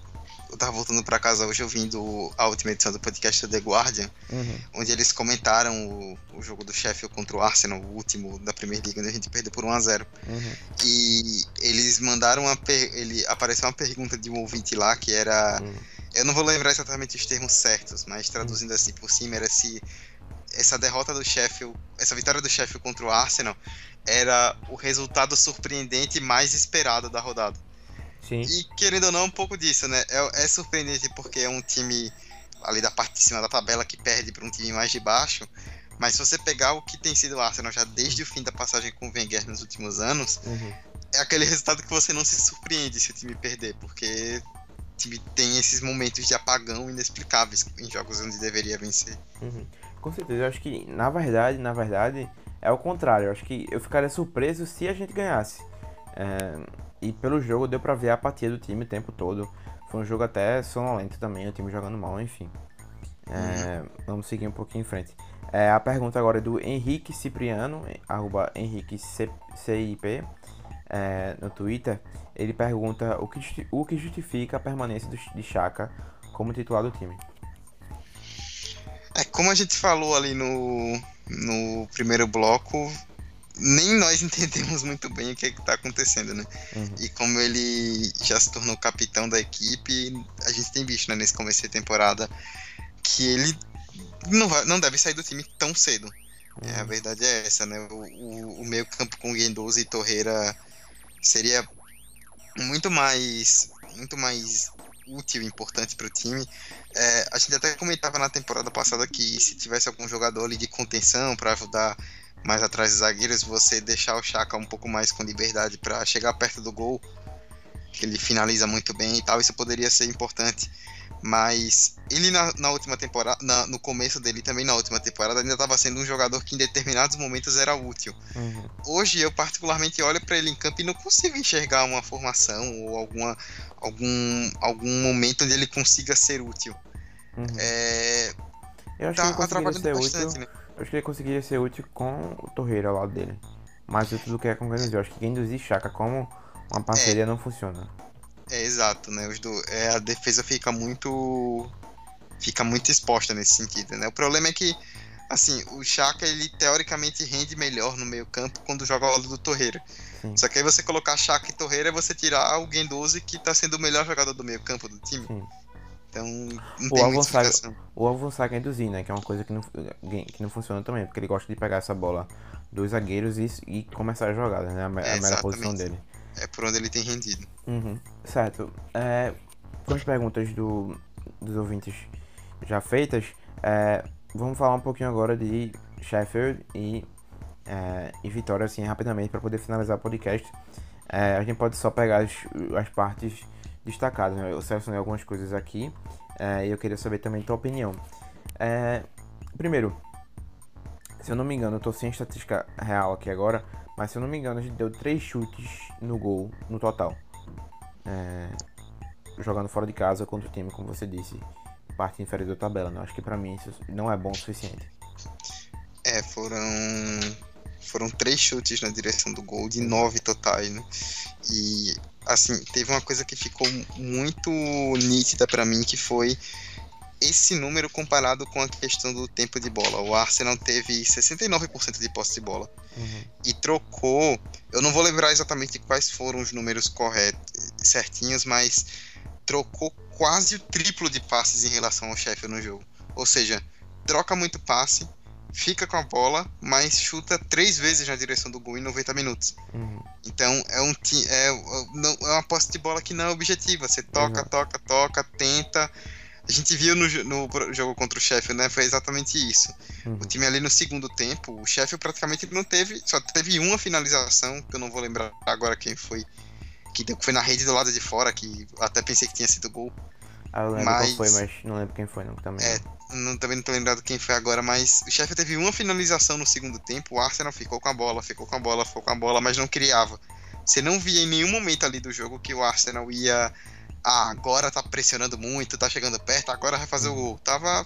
eu tava voltando para casa hoje ouvindo a última edição do podcast The Guardian, uhum. onde eles comentaram o, o, jogo do Sheffield contra o Arsenal, o último da Premier League, onde a gente perdeu por 1 a 0 uhum. E eles mandaram uma per... ele apareceu uma pergunta de um ouvinte lá que era uhum. eu não vou lembrar exatamente os termos certos, mas traduzindo assim por cima era se essa derrota do Sheffield, essa vitória do Sheffield contra o Arsenal era o resultado surpreendente mais esperado da rodada. Sim. E querendo ou não, um pouco disso, né? É, é surpreendente porque é um time ali da parte de cima da tabela que perde para um time mais de baixo. Mas se você pegar o que tem sido o Arsenal já desde o fim da passagem com o Wenger nos últimos anos, uhum. é aquele resultado que você não se surpreende se o time perder, porque o time tem esses momentos de apagão inexplicáveis em jogos onde deveria vencer. Uhum. Com certeza, eu acho que na verdade, na verdade, é o contrário. Eu acho que eu ficaria surpreso se a gente ganhasse. É e pelo jogo deu pra ver a apatia do time o tempo todo. Foi um jogo até sonolento também, o time jogando mal, enfim. É. Vamos seguir um pouquinho em frente. É, a pergunta agora é do Henrique Cipriano, arroba Henrique CIP, é, no Twitter. Ele pergunta o que, o que justifica a permanência do, de Chaka como titular do time. É, como a gente falou ali no, no primeiro bloco, nem nós entendemos muito bem o que é está acontecendo, né? Uhum. E como ele já se tornou capitão da equipe, a gente tem visto né, nesse começo de temporada que ele não, vai, não deve sair do time tão cedo. Uhum. É, a verdade é essa, né? O, o, o meio campo com Guendouzi e Torreira seria muito mais muito mais útil e importante para o time. É, a gente até comentava na temporada passada que se tivesse algum jogador ali de contenção para ajudar mais atrás dos zagueiros, você deixar o Chaka um pouco mais com liberdade para chegar perto do gol, que ele finaliza muito bem e tal, isso poderia ser importante. Mas ele na, na última temporada, na, no começo dele também na última temporada, ainda estava sendo um jogador que em determinados momentos era útil. Uhum. Hoje eu particularmente olho para ele em campo e não consigo enxergar uma formação ou alguma, algum, algum momento onde ele consiga ser útil. Uhum. É, eu acho tá que ele conseguiria ser bastante, útil. Né? Acho que ele conseguiria ser útil com o Torreira ao lado dele. Mais útil do que é com o acho que Guedes e Chaka como uma parceria é. não funciona. É exato, né? Os do, é, a defesa fica muito fica muito exposta nesse sentido, né? O problema é que assim, o Chaka ele teoricamente rende melhor no meio-campo quando joga ao lado do Torreira. Sim. Só que aí você colocar Chaka e Torreira é você tirar alguém 12 que tá sendo o melhor jogador do meio-campo do time. Sim. Então, não tem muita explicação. O Alvon Saga induzir, né? Que é uma coisa que não, que não funciona também, porque ele gosta de pegar essa bola dos zagueiros e, e começar a jogada, né? A, é, a melhor posição dele é por onde ele tem rendido. Uhum. Certo. É, com as perguntas do, dos ouvintes já feitas, é, vamos falar um pouquinho agora de Sheffield e, é, e Vitória, assim, rapidamente, para poder finalizar o podcast. É, a gente pode só pegar as, as partes destacadas, né? Eu selecionei algumas coisas aqui é, e eu queria saber também tua opinião. É, primeiro, se eu não me engano, eu tô sem estatística real aqui agora, mas se eu não me engano, a gente deu três chutes no gol no total. É, jogando fora de casa contra o time, como você disse, parte inferior da tabela. Né? Acho que para mim isso não é bom o suficiente. É, foram foram três chutes na direção do gol de nove totais, né? E assim teve uma coisa que ficou muito nítida para mim que foi esse número comparado com a questão do tempo de bola. O Arsenal teve 69% de posse de bola uhum. e trocou. Eu não vou lembrar exatamente quais foram os números corretos, certinhos, mas trocou quase o triplo de passes em relação ao chefe no jogo. Ou seja, troca muito passe, fica com a bola, mas chuta três vezes na direção do gol em 90 minutos. Uhum. Então é um é, é uma posse de bola que não é objetiva. Você toca, uhum. toca, toca, tenta a gente viu no, no jogo contra o Sheffield, né? Foi exatamente isso. Uhum. O time ali no segundo tempo, o Sheffield praticamente não teve, só teve uma finalização, que eu não vou lembrar agora quem foi, que foi na rede do lado de fora, que até pensei que tinha sido gol. Ah, eu lembro mas, qual foi, mas não lembro quem foi, não, também. É, não, também não tô lembrado quem foi agora, mas o Sheffield teve uma finalização no segundo tempo, o Arsenal ficou com a bola, ficou com a bola, ficou com a bola, mas não criava. Você não via em nenhum momento ali do jogo que o Arsenal ia ah, agora tá pressionando muito, tá chegando perto, agora vai fazer o gol. Tava.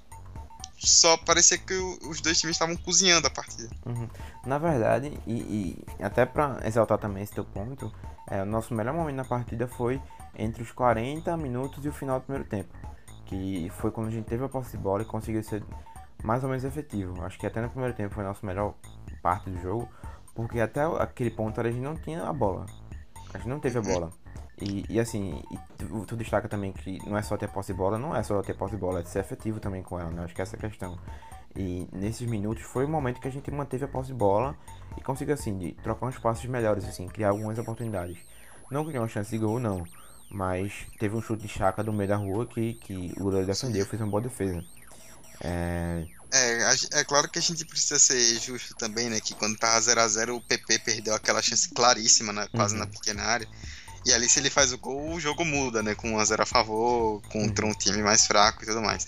Só parecia que os dois times estavam cozinhando a partida. Uhum. Na verdade, e, e, até pra exaltar também esse teu ponto, é, o nosso melhor momento na partida foi entre os 40 minutos e o final do primeiro tempo. Que foi quando a gente teve a posse de bola e conseguiu ser mais ou menos efetivo. Acho que até no primeiro tempo foi a nossa melhor parte do jogo, porque até aquele ponto a gente não tinha a bola. A gente não teve a bola. E, e assim, e tu, tu, destaca também que não é só ter posse de bola, não é só ter posse de bola, é ser efetivo também com ela, né? Acho que essa é a questão. E nesses minutos foi o momento que a gente manteve a posse de bola e conseguiu, assim, trocar uns passos melhores, assim, criar algumas oportunidades. Não criou uma chance de gol, não. Mas teve um chute de chaca do meio da rua que, que o goleiro defendeu, fez uma boa defesa. É... É, é claro que a gente precisa ser justo também, né? Que quando tava 0x0 o PP perdeu aquela chance claríssima, né, quase uhum. na pequena área. E ali, se ele faz o gol, o jogo muda, né? Com 1x0 a, favor, contra uhum. um time mais fraco e tudo mais.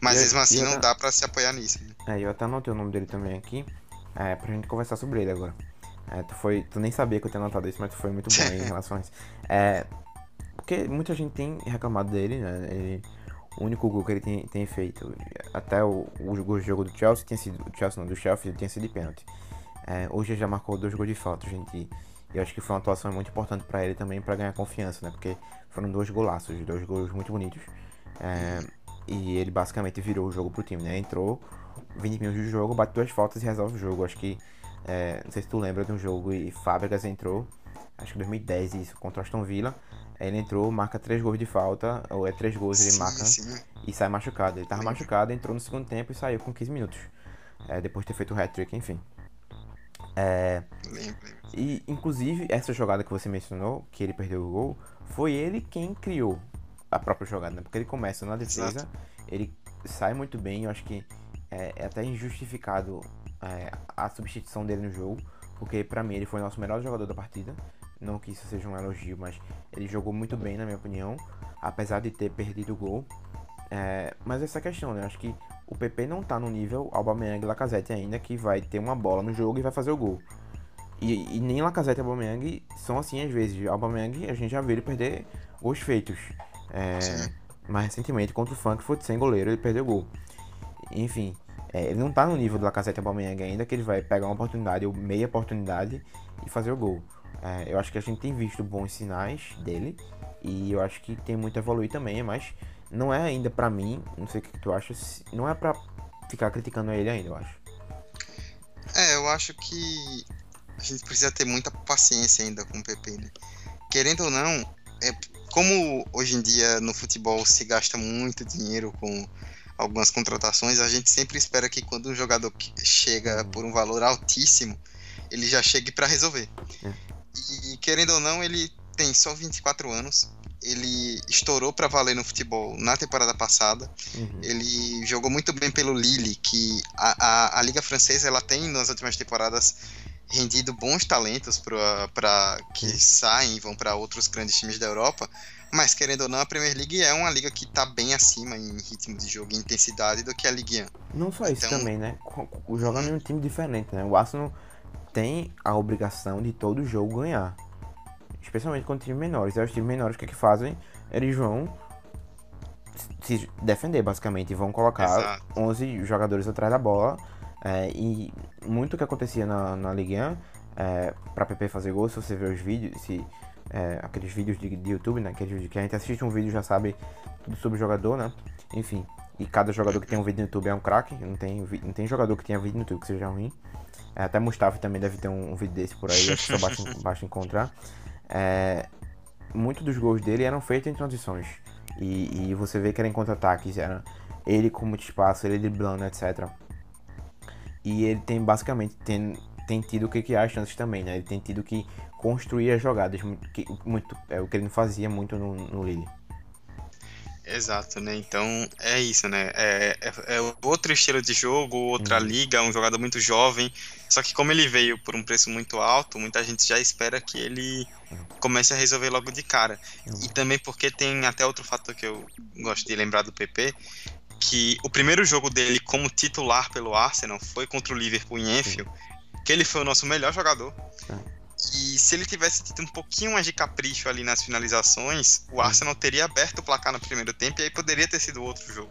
Mas mesmo assim, não dá pra se apoiar nisso. Né? É, eu até anotei o nome dele também aqui, é, pra gente conversar sobre ele agora. É, tu, foi, tu nem sabia que eu tinha anotado isso, mas tu foi muito bom em relação a isso. É, porque muita gente tem reclamado dele, né? Ele, o único gol que ele tem, tem feito, até o, o, jogo do Chelsea tinha sido. Chelsea não, do Chelsea tinha sido de pênalti. É, hoje ele já marcou dois gols de falta, gente. E acho que foi uma atuação muito importante para ele também para ganhar confiança, né? Porque foram dois golaços, dois gols muito bonitos. É, e ele basicamente virou o jogo pro time, né? Entrou 20 minutos de jogo, bate duas faltas e resolve o jogo. Acho que. É, não sei se tu lembra de um jogo e Fábricas entrou, acho que 2010 isso, contra Aston Villa. Ele entrou, marca três gols de falta, ou é três gols ele marca sim. e sai machucado. Ele tava machucado, entrou no segundo tempo e saiu com 15 minutos. É, depois de ter feito o hat-trick, enfim. É, e, inclusive, essa jogada que você mencionou, que ele perdeu o gol, foi ele quem criou a própria jogada, né? Porque ele começa na defesa, Exato. ele sai muito bem, eu acho que é, é até injustificado é, a substituição dele no jogo, porque pra mim ele foi o nosso melhor jogador da partida. Não que isso seja um elogio, mas ele jogou muito bem, na minha opinião, apesar de ter perdido o gol. É, mas essa questão, né? Acho que o PP não tá no nível Aubameyang e Lacazette ainda, que vai ter uma bola no jogo e vai fazer o gol. E, e nem Lacazette e Aubameyang são assim às vezes. Aubameyang a gente já viu ele perder gols feitos. É, mais recentemente contra o Frankfurt sem goleiro ele perdeu gol. Enfim, é, ele não tá no nível do Lacazette e Aubameyang ainda, que ele vai pegar uma oportunidade ou meia oportunidade e fazer o gol. É, eu acho que a gente tem visto bons sinais dele e eu acho que tem muito a evoluir também, mas não é ainda pra mim, não sei o que tu acha, não é pra ficar criticando ele ainda, eu acho. É, eu acho que a gente precisa ter muita paciência ainda com o PP, né? Querendo ou não, é, como hoje em dia no futebol se gasta muito dinheiro com algumas contratações, a gente sempre espera que quando um jogador chega Uhum. por um valor altíssimo, ele já chegue para resolver. É. E querendo ou não, ele tem só 24 anos. Ele estourou para valer no futebol na temporada passada. Uhum. Ele jogou muito bem pelo Lille, que a, a, a Liga Francesa ela tem nas últimas temporadas rendido bons talentos para que saem e vão para outros grandes times da Europa. Mas querendo ou não, a Premier League é uma liga que está bem acima em ritmo de jogo e intensidade do que a Ligue 1. Não só isso Então- também, né? Jogando em um time diferente, né? O Arsenal tem a obrigação de todo jogo ganhar. Especialmente com times menores. E os times menores o que, que fazem? Eles vão se defender, basicamente. E vão colocar Exato. 11 jogadores atrás da bola. É, e muito que acontecia na, na Ligue 1, é, pra PP fazer gol, se você ver os vídeos, se, é, aqueles vídeos de, de YouTube, né? Aqueles que a gente assiste um vídeo já sabe tudo sobre o jogador, né? Enfim. E cada jogador que tem um vídeo no YouTube é um craque. Não tem, não tem jogador que tenha vídeo no YouTube que seja ruim. É, até Mustafa também deve ter um, um vídeo desse por aí, só basta, basta encontrar. É, muitos dos gols dele eram feitos em transições. E, e você vê que era em contra-ataques, era ele com muito espaço, ele driblando, etc. E ele tem basicamente tem, tem tido que criar as chances também, né? Ele tem tido que construir as jogadas, muito, que, muito, é o que ele não fazia muito no, no Lille. Exato, né? Então é isso, né? É, é, é outro estilo de jogo, outra Uhum. liga, um jogador muito jovem. Só que como ele veio por um preço muito alto, muita gente já espera que ele comece a resolver logo de cara. E também porque tem até outro fator que eu gosto de lembrar do PP, que o primeiro jogo dele como titular pelo Arsenal foi contra o Liverpool em Enfield, que ele foi o nosso melhor jogador. É. E se ele tivesse tido um pouquinho mais de capricho ali nas finalizações, o Arsenal teria aberto o placar no primeiro tempo e aí poderia ter sido outro jogo.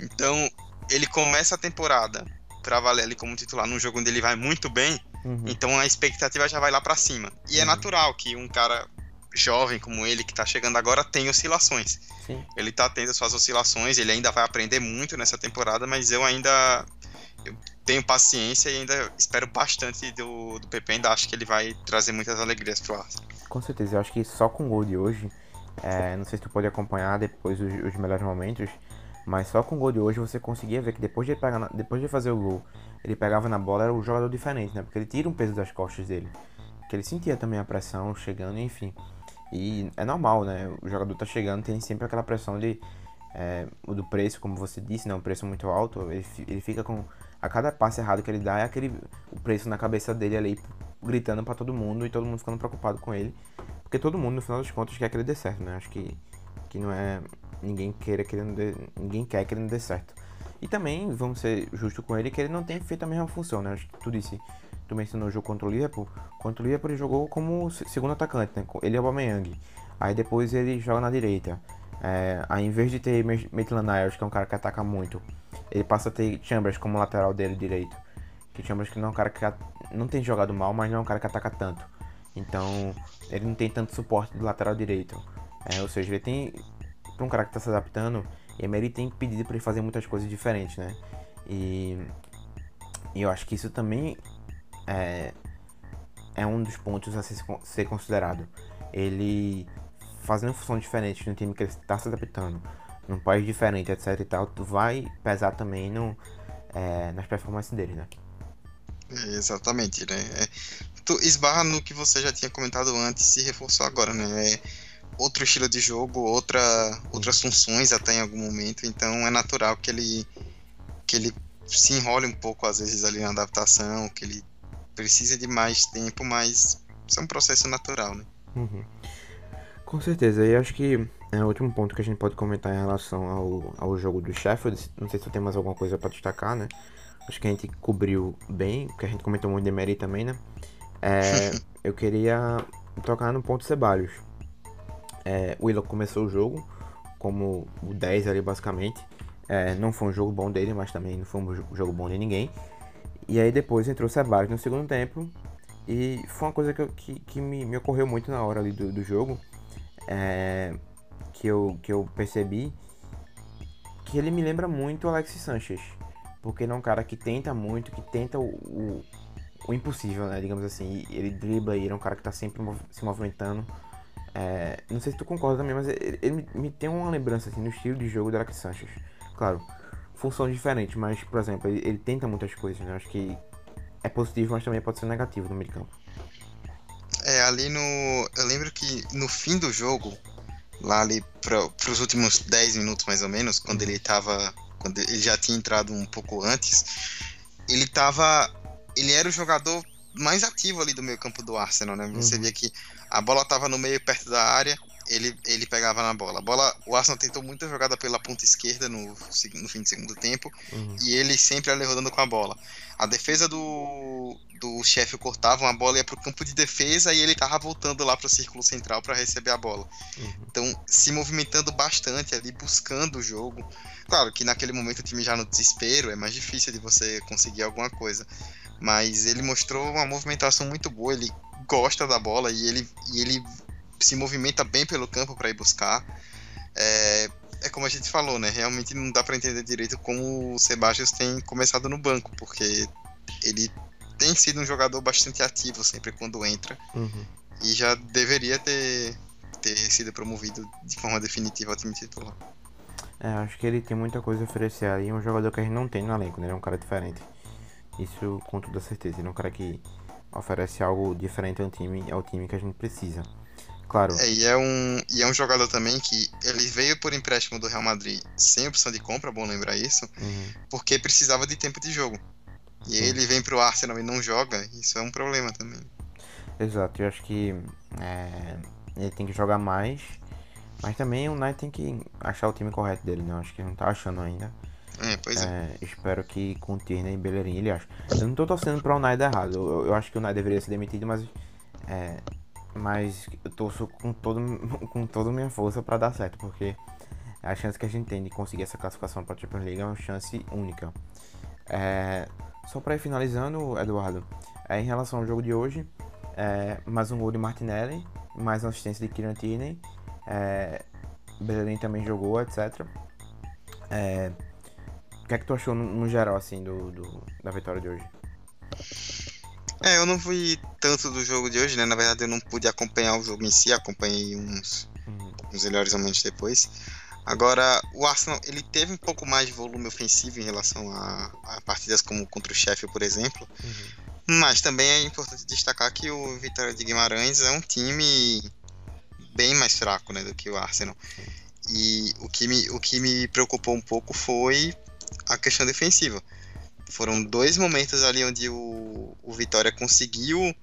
Então, ele começa a temporada pra valer ali como titular num jogo onde ele vai muito bem, Uhum. então a expectativa já vai lá pra cima. E é Uhum. natural que um cara jovem como ele que tá chegando agora tenha oscilações. Sim. Ele tá tendo suas oscilações, ele ainda vai aprender muito nessa temporada, mas eu ainda tenho paciência e ainda espero bastante do, do Pepe, ainda acho que ele vai trazer muitas alegrias pro Arsenal. Com certeza, eu acho que só com o gol de hoje, é, não sei se tu pode acompanhar depois os, os melhores momentos, mas só com o gol de hoje você conseguia ver que depois de, pegar na- depois de fazer o gol, ele pegava na bola, era um jogador diferente, né? Porque ele tira um peso das costas dele. Que ele sentia também a pressão chegando, enfim. E é normal, né? O jogador tá chegando, tem sempre aquela pressão de. é, do preço, como você disse, né? Um preço muito alto. Ele, ele fica com. A cada passe errado que ele dá é aquele. O preço na cabeça dele ali, gritando pra todo mundo e todo mundo ficando preocupado com ele. Porque todo mundo, no final das contas, quer que ele dê certo, né? Acho que, que não é. Ninguém queira que ele dê. Ninguém quer que ele não dê certo. E também, vamos ser justos com ele, que ele não tem feito a mesma função, né? Acho que tu disse. Tu mencionou o jogo contra o Liverpool. Contra o Liverpool ele jogou como se- segundo atacante, né? Ele é o Aubameyang. Aí depois ele joga na direita. É, em vez de ter Ma- Maitland Niles, que é um cara que ataca muito, ele passa a ter Chambers como lateral dele direito. Que Chambers que não é um cara que não tem jogado mal, mas não é um cara que ataca tanto. Então, ele não tem tanto suporte do lateral direito. É, ou seja, ele tem. Pra um cara que tá se adaptando, Emery tem pedido pra ele fazer muitas coisas diferentes, né? E, e eu acho que isso também é, é um dos pontos a ser, ser considerado. Ele fazendo funções diferentes no time que ele está se adaptando, num país diferente, etc e tal, tu vai pesar também no, é, nas performances dele, né? É, exatamente, né? É, tu esbarra no que você já tinha comentado antes e reforçou agora, né? É, outro estilo de jogo, outra, outras funções até em algum momento, então é natural que ele, que ele se enrole um pouco às vezes ali na adaptação, que ele precisa de mais tempo, mas isso é um processo natural, né? Uhum. Com certeza, e acho que é o último ponto que a gente pode comentar em relação ao, ao jogo do Sheffield, não sei se tem mais alguma coisa para destacar, né? Acho que a gente cobriu bem, que a gente comentou muito de Mary também, né? É, eu queria tocar no ponto Ceballos. É, o Willock começou o jogo como o 10 ali basicamente. É, não foi um jogo bom dele, mas também não foi um jogo bom de ninguém. E aí depois entrou Ceballos no segundo tempo. E foi uma coisa que, que, que me, me, ocorreu muito na hora ali do, do jogo. É, que, eu, que eu percebi que ele me lembra muito o Alexis Sanchez. Porque ele é um cara que tenta muito, que tenta o, o, o impossível, né? Digamos assim. Ele dribla e ele é um cara que tá sempre se movimentando. É, não sei se tu concorda também, mas ele, ele me, me, tem uma lembrança assim no estilo de jogo do Alex Sanchez. Claro, função diferente, mas, por exemplo, ele, ele tenta muitas coisas, né? Acho que é positivo, mas também pode ser negativo no meio campo. É, ali no. Eu lembro que no fim do jogo, lá ali para os últimos 10 minutos mais ou menos, quando ele tava. Quando ele já tinha entrado um pouco antes, ele tava. Ele era o jogador mais ativo ali do meio campo do Arsenal, né? Você uhum. via que a bola tava no meio perto da área, ele, ele pegava na bola. A bola. O Arsenal tentou muita jogada pela ponta esquerda no, no fim de segundo tempo. Uhum. E ele sempre ali rodando com a bola. A defesa do, do chefe cortava uma bola ia pro campo de defesa e ele tava voltando lá pro círculo central para receber a bola. Uhum. Então, se movimentando bastante ali, buscando o jogo. Claro que naquele momento o time já no desespero, é mais difícil de você conseguir alguma coisa. Mas ele mostrou uma movimentação muito boa, ele gosta da bola e ele, e ele se movimenta bem pelo campo para ir buscar. É, é como a gente falou, né? Realmente não dá para entender direito como o Sebastião tem começado no banco, porque ele tem sido um jogador bastante ativo sempre quando entra uhum. e já deveria ter, ter sido promovido de forma definitiva ao time titular. É, acho que ele tem muita coisa a oferecer aí, é um jogador que a gente não tem no elenco, né? Ele é um cara diferente. Isso com toda certeza. Ele é um cara que oferece algo diferente ao time, ao time que a gente precisa. Claro. É, e, é um, e é um jogador também que ele veio por empréstimo do Real Madrid sem opção de compra, bom lembrar isso, uhum. porque precisava de tempo de jogo. E Sim. ele vem pro Arsenal e não joga, isso é um problema também. Exato, eu acho que é, ele tem que jogar mais, mas também o Knight tem que achar o time correto dele, né? Eu acho que não tá achando ainda. É, pois é. é. Espero que com Tierney e Bellerin ele ache. Eu não tô torcendo pra o Nai errado. Eu, eu, acho que o Nai deveria ser demitido, mas. Mas eu torço com, todo, com toda a minha força para dar certo, porque a chance que a gente tem de conseguir essa classificação para a Champions League é uma chance única. É, só para ir finalizando, Eduardo, é, em relação ao jogo de hoje, é, mais um gol de Martinelli, mais uma assistência de Kieran Tierney, é, também jogou, etc. É, o que é que tu achou no, no geral, assim, do, do, da vitória de hoje? É, eu não fui tanto do jogo de hoje, né? Na verdade, eu não pude acompanhar o jogo em si, acompanhei uns, uhum. uns melhores momentos depois. Agora, o Arsenal, ele teve um pouco mais de volume ofensivo em relação a, a partidas como contra o Sheffield, por exemplo. Uhum. Mas também é importante destacar que o Vitória de Guimarães é um time bem mais fraco, né, do que o Arsenal. E o que me, o que me preocupou um pouco foi a questão defensiva. Foram dois momentos ali onde o, o Vitória conseguiu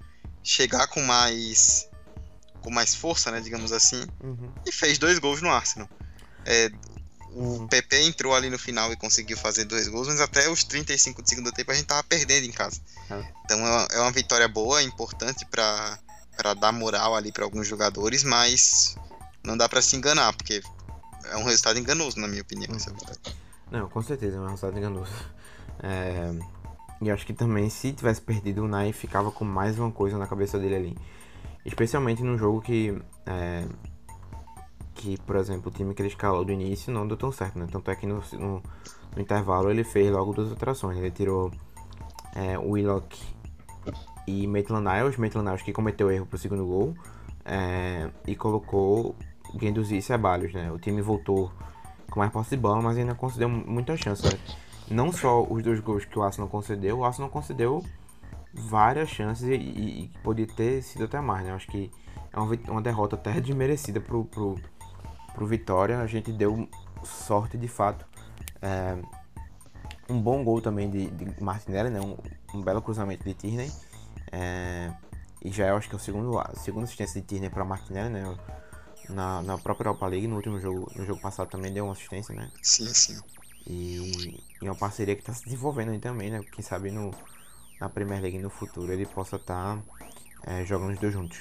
chegar com mais com mais força, né, digamos assim, uhum. e fez dois gols no Arsenal. É, o uhum. PP entrou ali no final e conseguiu fazer dois gols, mas até os 35 de segundo tempo a gente tava perdendo em casa. Uhum. Então é uma, é uma, vitória boa, importante para dar moral ali para alguns jogadores, mas não dá para se enganar, porque é um resultado enganoso, na minha opinião. Uhum. É não, com certeza, é um resultado enganoso. É, e acho que também, se tivesse perdido, o Nai ficava com mais uma coisa na cabeça dele ali. Especialmente num jogo que. É, que, por exemplo, o time que ele escalou do início não deu tão certo, né? Tanto é que no, no, no intervalo ele fez logo duas alterações. Ele tirou é, Willock e Maitland Niles. Maitland Niles que cometeu erro pro segundo gol. É, e colocou Guendouzi e Ceballos, né? O time voltou com mais posse de bola, mas ainda concedeu muita chance. Né? Não só os dois gols que o Arsenal concedeu, o Arsenal concedeu várias chances e, e, e podia ter sido até mais, né? Acho que é uma, uma derrota até desmerecida pro, pro, pro Vitória. A gente deu sorte de fato. É, um bom gol também de, de Martinelli, né? Um, um, belo cruzamento de Tierney. É, e já eu acho que é o segundo, a segunda assistência de Tierney para Martinelli, né? Na, na própria Europa League, no último jogo, no jogo passado também deu uma assistência, né? Sim, sim. E, e uma parceria que está se desenvolvendo aí também, né? Quem sabe no, na Premier League no futuro ele possa estar tá, é, jogando os dois juntos.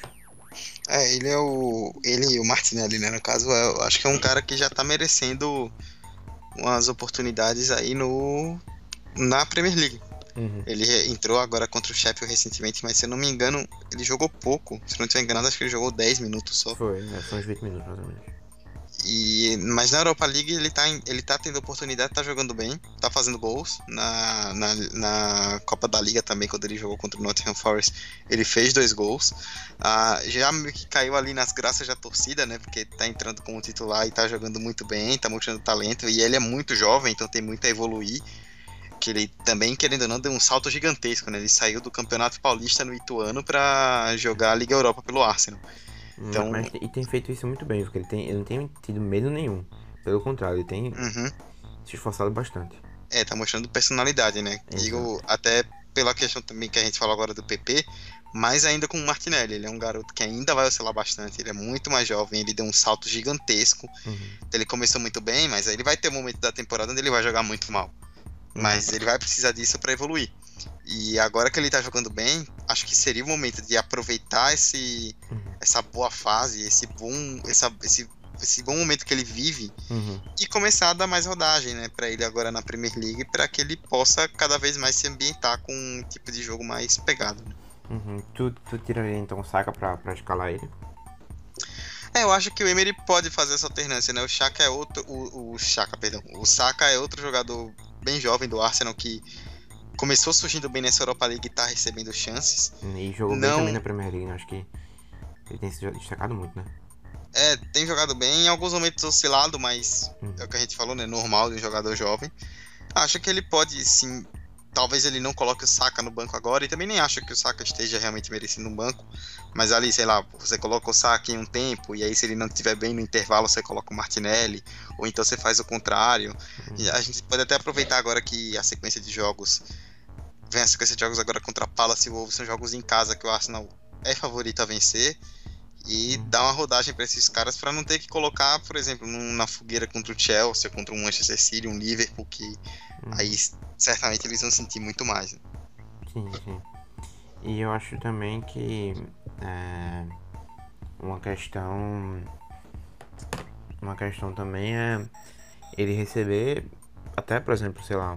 É, ele é o. Ele e o Martinelli, né? No caso, é, eu acho que é um cara que já tá merecendo umas oportunidades aí no. Na Premier League. Uhum. Ele entrou agora contra o Sheffield recentemente, mas se eu não me engano, ele jogou pouco. Se não estiver enganado, acho que ele jogou 10 minutos só. Foi, né? Foi uns 20 minutos mais ou menos. E, mas na Europa League ele tá, ele tá tendo oportunidade, tá jogando bem, tá fazendo gols. Na, na, na Copa da Liga também, quando ele jogou contra o Nottingham Forest, ele fez dois gols. Ah, já meio que caiu ali nas graças da torcida, né? Porque tá entrando como titular e tá jogando muito bem, tá mostrando talento. E ele é muito jovem, então tem muito a evoluir. Que ele também, querendo ou não, deu um salto gigantesco, né? Ele saiu do Campeonato Paulista no Ituano para jogar a Liga Europa pelo Arsenal. Então... Mas, e tem feito isso muito bem, porque ele, tem, ele não tem tido medo nenhum. Pelo contrário, ele tem uhum. se esforçado bastante. É, tá mostrando personalidade, né? Exato. Digo, até pela questão também que a gente falou agora do PP, mas ainda com o Martinelli. Ele é um garoto que ainda vai oscilar bastante. Ele é muito mais jovem, ele deu um salto gigantesco. Uhum. Ele começou muito bem, mas aí ele vai ter um momento da temporada onde ele vai jogar muito mal. Uhum. Mas ele vai precisar disso para evoluir. E agora que ele tá jogando bem, acho que seria o momento de aproveitar esse, uhum. essa boa fase, esse bom, essa, esse, esse bom momento que ele vive uhum. e começar a dar mais rodagem, né, para ele agora na Premier League, para que ele possa cada vez mais se ambientar com um tipo de jogo mais pegado. Né? Uhum. Tu, tu tiraria então o Saka pra, pra escalar ele? É, eu acho que o Emery pode fazer essa alternância, né? O Chaka é outro. O, o Chaka, perdão. O Saka é outro jogador bem jovem do Arsenal que começou surgindo bem nessa Europa League e tá recebendo chances. E jogou não... bem também na Premier League, né? Acho que ele tem se destacado muito, né? É, tem jogado bem, em alguns momentos oscilado, mas uhum. é o que a gente falou, né? Normal de um jogador jovem. Acho que ele pode, sim. Talvez ele não coloque o Saka no banco agora, e também nem acho que o Saka esteja realmente merecendo um banco. Mas ali, sei lá, você coloca o Saka em um tempo, e aí se ele não estiver bem no intervalo, você coloca o Martinelli, ou então você faz o contrário. E a gente pode até aproveitar agora que a sequência de jogos vem a sequência de jogos agora contra Palace e Wolves, são jogos em casa que o Arsenal é favorito a vencer e uhum. dar uma rodagem para esses caras para não ter que colocar, por exemplo, na fogueira contra o Chelsea, contra o Manchester City, um Liverpool que uhum. aí certamente eles vão sentir muito mais. Né? Sim, sim. E eu acho também que é, uma questão uma questão também é ele receber até, por exemplo, sei lá,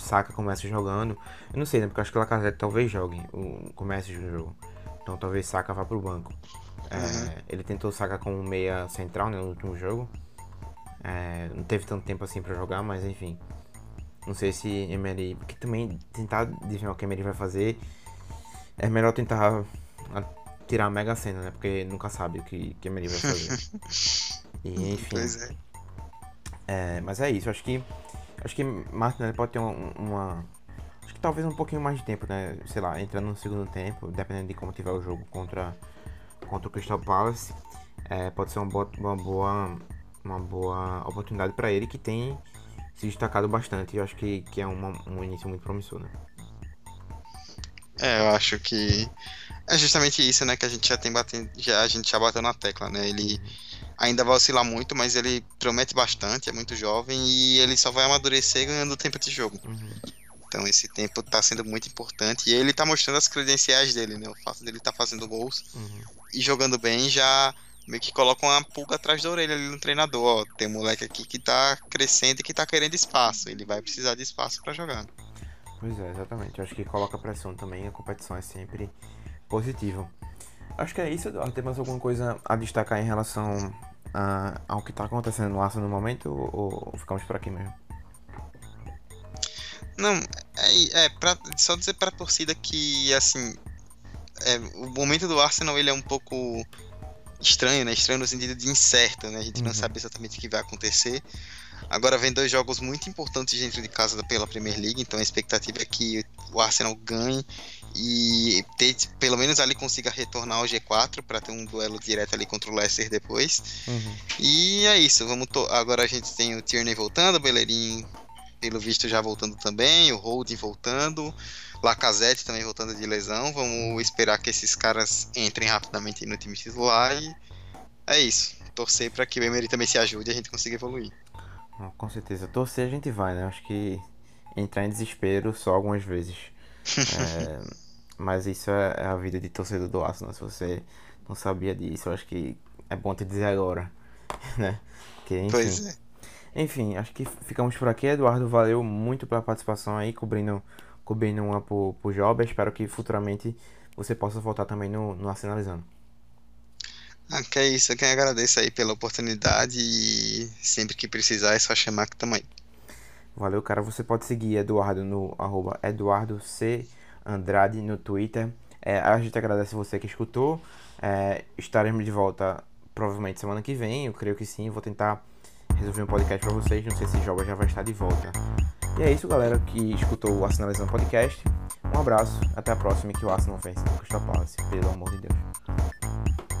Saka começa jogando. Eu não sei, né? Porque eu acho que o Lacazette talvez jogue o começo do jogo. Então talvez Saka vá pro banco. É, uhum. Ele tentou Saka como meia central né, no último jogo. É, não teve tanto tempo assim para jogar, mas enfim. Não sei se Emery. Porque também tentar adivinhar o que Emery vai fazer. É melhor tentar tirar a mega cena, né? Porque nunca sabe o que, que Emery vai fazer. e enfim. Pois é. é. Mas é isso, acho que Acho que Martinelli pode ter uma, uma, Acho que talvez um pouquinho mais de tempo, né? Sei lá, entrando no segundo tempo, dependendo de como tiver o jogo contra, contra o Crystal Palace. É, pode ser uma boa, uma boa, uma boa oportunidade para ele que tem se destacado bastante. Eu acho que, que é uma, um início muito promissor, né? É, eu acho que é justamente isso, né, que a gente já tem batendo, já a gente já bateu na tecla, né? Ele uhum ainda vai oscilar muito, mas ele promete bastante, é muito jovem e ele só vai amadurecer ganhando tempo de jogo. Uhum. Então esse tempo está sendo muito importante e ele está mostrando as credenciais dele, né? O fato dele estar tá fazendo gols uhum. e jogando bem já meio que coloca uma pulga atrás da orelha ali no treinador. Ó, tem um moleque aqui que está crescendo e que está querendo espaço. Ele vai precisar de espaço para jogar. Pois é, exatamente. Eu acho que coloca pressão também. A competição é sempre positiva. Acho que é isso, Eduardo. Tem mais alguma coisa a destacar em relação uh, ao que está acontecendo no Arsenal no momento ou, ou, ficamos por aqui mesmo? Não, é, é pra, só dizer para a torcida que assim é, o momento do Arsenal ele é um pouco estranho, né? Estranho no sentido de incerto, né? A gente uhum. não sabe exatamente o que vai acontecer. Agora vem dois jogos muito importantes dentro de casa pela Premier League, então a expectativa é que o Arsenal ganhe e ter, pelo menos ali consiga retornar ao G4 para ter um duelo direto ali contra o Leicester depois. Uhum. E é isso, vamos agora a gente tem o Tierney voltando, o Bellerin pelo visto já voltando também, o Holding voltando, Lacazette também voltando de lesão. Vamos esperar que esses caras entrem rapidamente no time titular e é isso. Torcer para que o Emery também se ajude e a gente consiga evoluir. Com certeza, torcer a gente vai, né? Acho que entrar em desespero só algumas vezes. é, mas isso é, é a vida de torcedor do Arsenal. Se você não sabia disso, eu acho que é bom te dizer agora, né? Que, enfim, pois é. Enfim, acho que ficamos por aqui. Eduardo, valeu muito pela participação aí, cobrindo, cobrindo uma por, por Job. Espero que futuramente você possa voltar também no, no Arsenalizando. Ah, que é isso, quem agradece aí pela oportunidade e sempre que precisar é só chamar que tamo aí. Valeu, cara. Você pode seguir Eduardo no arroba Eduardo C. Andrade no Twitter. É, a gente agradece você que escutou. É, estaremos de volta provavelmente semana que vem, eu creio que sim. Vou tentar resolver um podcast pra vocês. Não sei se Joba já vai estar de volta. E é isso, galera, que escutou o Arsenalizando Podcast. Um abraço, até a próxima e que o Arsenal vence no Crystal pelo amor de Deus.